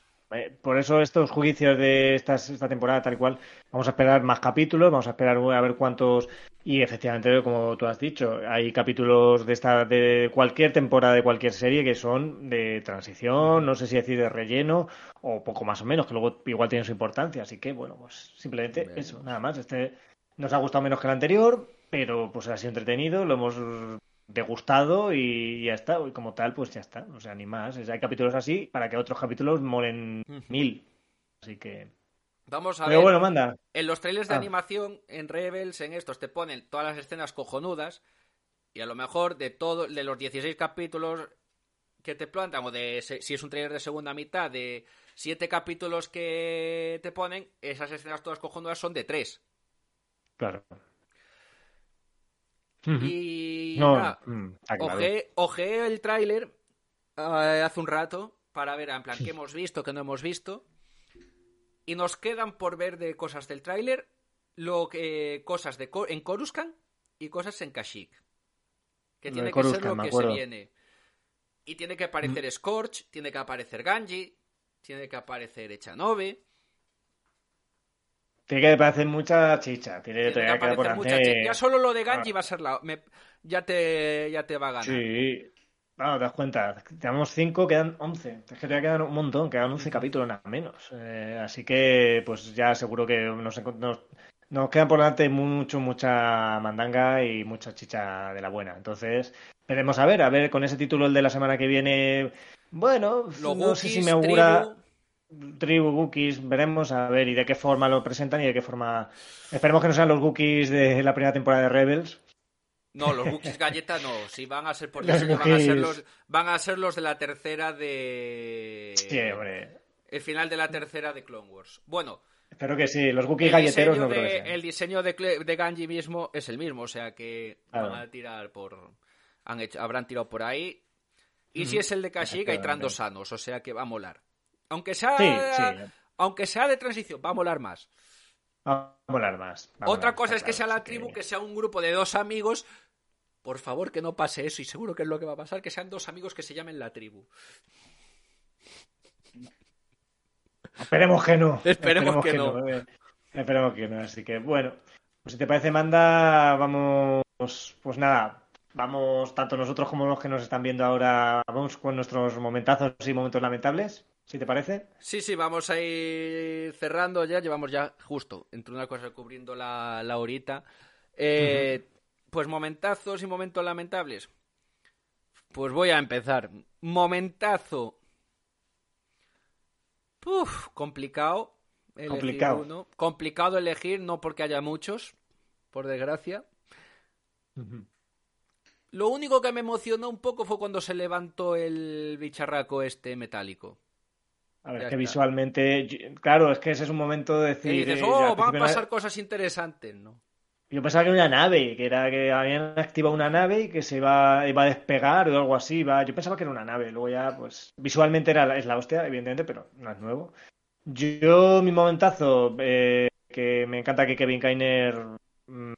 F: por eso estos juicios de esta, esta temporada tal y cual, vamos a esperar más capítulos, vamos a esperar a ver cuántos y efectivamente, como tú has dicho, hay capítulos de esta de cualquier temporada de cualquier serie que son de transición, no sé si decir de relleno o poco más o menos, que luego igual tienen su importancia, así que bueno, pues simplemente eso, nada más. Este nos ha gustado menos que el anterior, pero pues ha sido entretenido, lo hemos degustado y ya está. Y como tal, pues ya está. O sea, ni más. Hay capítulos así para que otros capítulos molen mil. Así que.
E: Vamos a
F: Pero bueno, manda.
E: En los trailers de ah. animación, en Rebels, en estos, te ponen todas las escenas cojonudas. Y a lo mejor de todo, de los 16 capítulos, que te plantan, o de si es un trailer de segunda mitad, de siete capítulos que te ponen, esas escenas todas cojonudas son de tres.
F: Claro.
E: Y
F: No,
E: nada,
F: mm, claro.
E: ojeé, ojeé el tráiler eh, hace un rato para ver en plan qué hemos visto, qué no hemos visto. Y nos quedan por ver de cosas del tráiler, lo que cosas de en Coruscant y cosas en Kashyyyk. Que
F: Lo
E: tiene que ser lo que se viene. Y tiene que aparecer Scorch, tiene que aparecer Ganji, tiene que aparecer Echanove,
F: Tiene que parecer mucha chicha. Tiene,
E: tiene que
F: queda por
E: aparecer mucha
F: hacer-
E: chi- Ya solo lo de Ganji
F: Ah.
E: va a ser la... me- ya, te, ya te va a ganar.
F: Sí. Bueno, te das cuenta, tenemos 5, quedan 11. Es que todavía quedan un montón, quedan 11 capítulos nada menos. Eh, así que, pues ya seguro que nos, nos, nos quedan por delante mucho, mucha mandanga y mucha chicha de la buena. Entonces, veremos a ver, a ver con ese título el de la semana que viene. Bueno,
E: Los
F: no sé si me augura.
E: Tribu,
F: Wookiees, veremos a ver y de qué forma lo presentan y de qué forma. Esperemos que no sean los Wookiees de la primera temporada de Rebels.
E: No, los Wookiees galleta no. Si van a ser por
F: Los
E: van a ser los, van a ser los de la tercera de.
F: Sí, hombre.
E: El final de la tercera de Clone Wars. Bueno,
F: Espero que sí. Los Wookiees
E: el
F: galleteros no creo que sean.
E: el diseño de, de Ganji mismo es el mismo, o sea que
F: Claro.
E: van a tirar por. Han hecho, habrán tirado por ahí. Y si es el de Kashyyyk, hay sanos, o sea que va a molar. Aunque sea.
F: Sí, sí.
E: Aunque sea de transición, va a molar más.
F: Va a molar más. a
E: Otra
F: molar,
E: cosa es que sea la tribu, que sea un grupo de dos amigos. Por favor, que no pase eso, y seguro que es lo que va a pasar, que sean dos amigos que se llamen la tribu.
F: Esperemos que no.
E: Esperemos que no.
F: eh. Esperemos que no. Así que, bueno. Pues si te parece, Manda, vamos. Pues nada. Vamos, tanto nosotros como los que nos están viendo ahora, vamos con nuestros momentazos y momentos lamentables, si te parece.
E: Sí, sí, vamos a ir cerrando ya. Llevamos ya justo entre una cosa cubriendo la, la horita. Eh, Pues momentazos y momentos lamentables. Pues voy a empezar. Momentazo. Puf, complicado.
F: Complicado.
E: uno. Complicado elegir, no porque haya muchos, por desgracia. Lo único que me emocionó un poco fue cuando se levantó el bicharraco este metálico.
F: A ver,
E: Ya
F: que
E: está.
F: visualmente, claro, es que ese es un momento de
E: Y
F: decir.
E: dices,
F: eh,
E: oh, van a pasar cosas interesantes, ¿no?
F: Yo pensaba que era una nave, que era que habían activado una nave y que se iba, iba a despegar o algo así. Iba... Yo pensaba que era una nave, luego ya, pues, visualmente era la- es la hostia, evidentemente, pero no es nuevo. Yo, mi momentazo, eh, que me encanta que Kevin Kainer mm,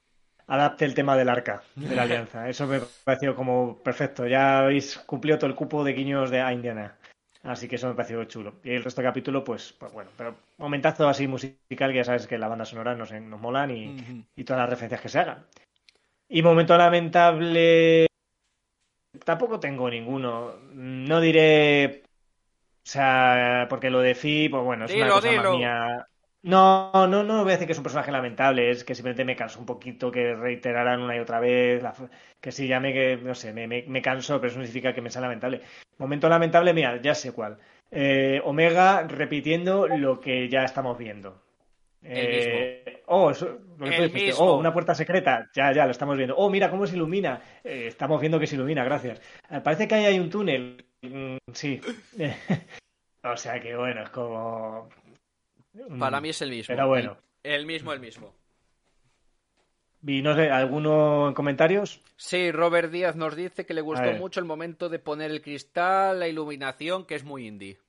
F: adapte el tema del arca, de la alianza. Eso me pareció como perfecto. Ya habéis cumplido todo el cupo de guiños de a Indiana. Así que eso me pareció chulo. Y el resto del capítulo, pues, pues bueno, pero momentazo así musical, que ya sabes que la banda sonora nos, nos molan y, y todas las referencias que se hagan. Y momento lamentable, tampoco tengo ninguno. No diré, o sea, porque lo de Fi, pues bueno, es
E: Dilo,
F: una cosa
E: dilo.
F: más mía. No, no, no voy a decir que es un personaje lamentable, es que simplemente me cansó un poquito que reiteraran una y otra vez, la que sí, ya me, que, no sé, me, me, me cansó, pero eso no significa que me sea lamentable. Momento lamentable, mira, ya sé cuál. Eh, Omega repitiendo lo que ya estamos viendo. Eh, oh, eso, lo que tú
E: El
F: dijiste.
E: mismo.
F: Oh, una puerta secreta. Ya, ya, lo estamos viendo. Oh, mira cómo se ilumina. Eh, estamos viendo que se ilumina, gracias. Eh, parece que ahí hay un túnel. Mm, sí. o sea que bueno, es como. Mm,
E: Para mí es el mismo.
F: Pero bueno.
E: El, el mismo, el mismo.
F: Y no sé, ¿alguno en comentarios?
E: Sí, Robert Díaz nos dice que le gustó mucho el momento de poner el cristal, la iluminación, que es muy indie.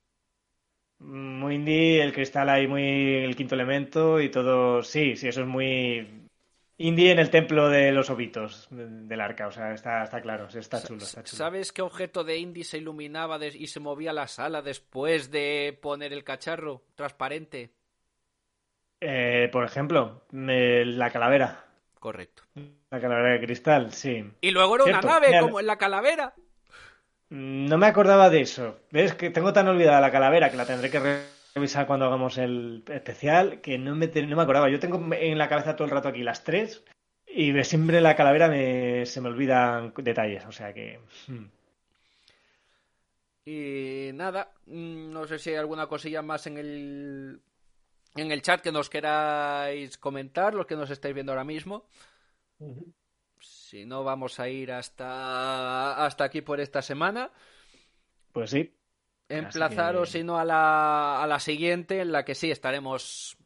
F: Muy indie, el cristal ahí muy el quinto elemento y todo. Sí, sí, eso es muy indie en el templo de los ovitos del arca. O sea, está, está claro, está chulo, está chulo.
E: ¿Sabes qué objeto de indie se iluminaba y se movía la sala después de poner el cacharro transparente?
F: Eh, por ejemplo, me- la calavera.
E: Correcto.
F: La calavera de cristal, sí.
E: Y luego era
F: Cierto,
E: una nave, como en la calavera.
F: No me acordaba de eso. ¿Ves? Que tengo tan olvidada la calavera que la tendré que revisar cuando hagamos el especial que no me, no me acordaba. Yo tengo en la cabeza todo el rato aquí las tres y de siempre la calavera me, se me olvidan detalles. O sea que. mm.
E: Y nada, mm, no sé si hay alguna cosilla más en el en el chat que nos queráis comentar, los que nos estáis viendo ahora mismo. Si no, vamos a ir hasta, hasta aquí por esta semana.
F: Pues sí.
E: Emplazaros, si no, a la, a la siguiente, en la que sí estaremos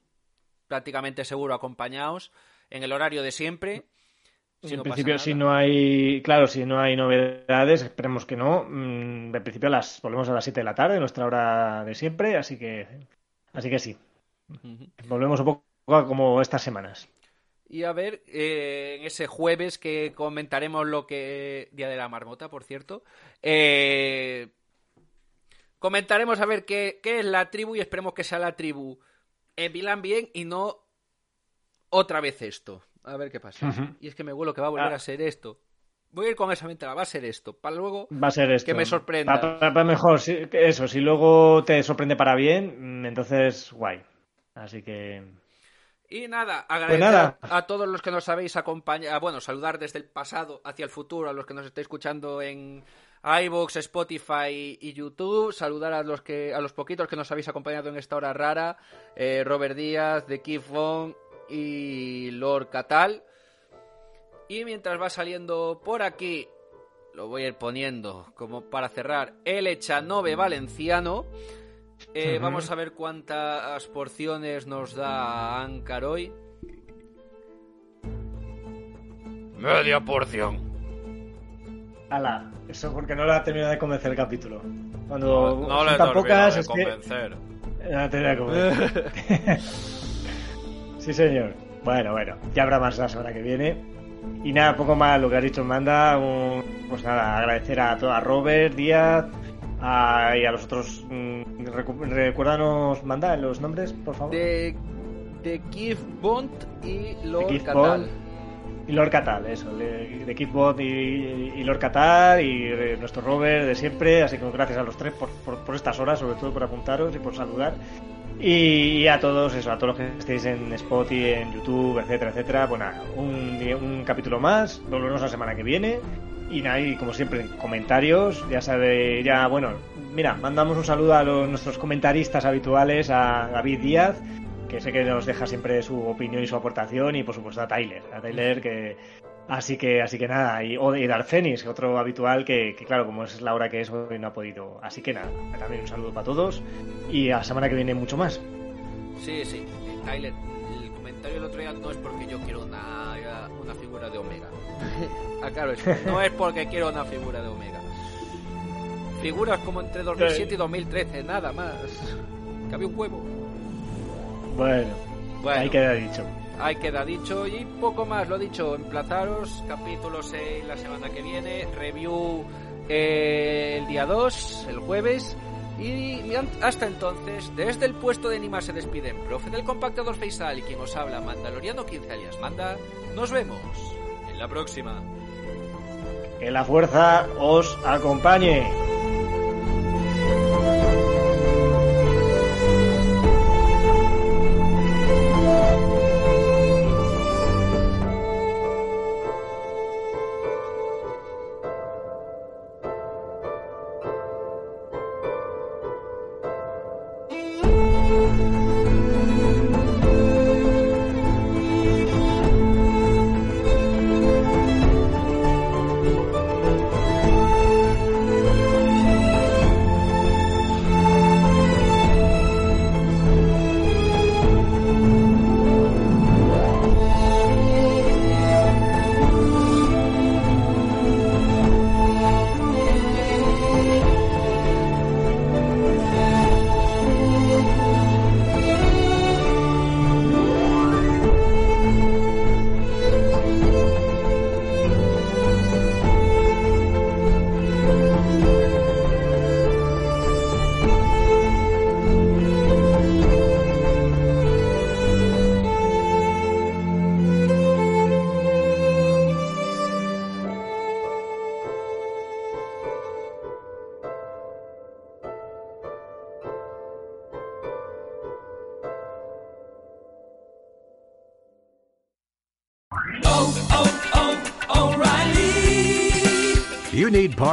E: prácticamente seguro acompañados en el horario de siempre.
F: en principio, si no hay, claro, si no hay novedades, esperemos que no. Mm, en principio, las volvemos a las 7 de la tarde, nuestra hora de siempre, así que, así que sí. Volvemos un poco como estas semanas.
E: Y a ver, eh, en ese jueves que comentaremos lo que. Día de la Marmota, por cierto. Eh, comentaremos a ver qué, qué es la tribu y esperemos que sea la tribu en Milán bien y no otra vez esto. A ver qué pasa. Y es que me vuelo que va a volver ah. a ser esto. Voy a ir con esa mentalidad, va a ser esto. Para luego
F: va a ser esto.
E: que me sorprenda.
F: Para, mejor, eso. Si luego te sorprende para bien, mm, entonces guay. Así que.
E: Y nada, pues agradecer A, todos los que nos habéis acompañado. Bueno, saludar desde el pasado hacia el futuro, a los que nos estáis escuchando en iVoox, Spotify y YouTube. Saludar a los que a los poquitos que nos habéis acompañado en esta hora rara. Eh, Robert Díaz, de Keith Von y Lord Catal. Y mientras va saliendo por aquí, lo voy a ir poniendo como para cerrar, el Echanove Valenciano. Eh, vamos a ver cuántas porciones nos da Ankar hoy.
D: Media porción.
F: Ala, eso porque no le ha terminado de convencer el capítulo. Cuando no, le tan pocas de convencer. No de convencer. sí, señor. Bueno, bueno, ya habrá más la semana que viene. Y nada, poco más lo que ha dicho Manda. pues nada, agradecer a, a Robert Díaz, Ah, y a los otros, mm, recuérdanos, manda los nombres, por favor.
E: De, de Keith Bond y Lord Catal.
F: Y Lord Catal, eso, de, de Keith Bond y, Lord Catal y nuestro Robert de siempre. Así que gracias a los tres por, por, estas horas, sobre todo por apuntaros y por saludar. Y, a todos, eso, a todos los que estéis en Spotify, en YouTube, etcétera, etcétera. Bueno, un, un capítulo más. Volvemos la semana que viene. Y nada, y como siempre, comentarios, ya sabe, ya, bueno, mira, mandamos un saludo a los, nuestros comentaristas habituales, a David Díaz, que sé que nos deja siempre su opinión y su aportación, y por supuesto a Tyler, a Tyler que... Así que, así que nada, y, de Darcenis, otro habitual que, claro, como es la hora que es, hoy no ha podido. Así que nada, también un saludo para todos y a la semana que viene mucho más.
E: Sí, sí, Tyler, el comentario del otro día no es porque yo quiero una, una figura de Omega. ah, claro, no es porque quiero una figura de Omega. Figuras como entre 2007 y 2013, nada más. Había un huevo.
F: Bueno, bueno ahí queda dicho.
E: Ahí queda dicho y poco más, lo dicho, emplazaros, capítulo 6 la semana que viene, review eh, el día 2, el jueves. Y hasta entonces, desde el puesto de Nima se despiden profe del compactador Faisal y quien os habla, Mandaloriano 15 alias Manda. Nos vemos la próxima.
F: Que la fuerza os acompañe.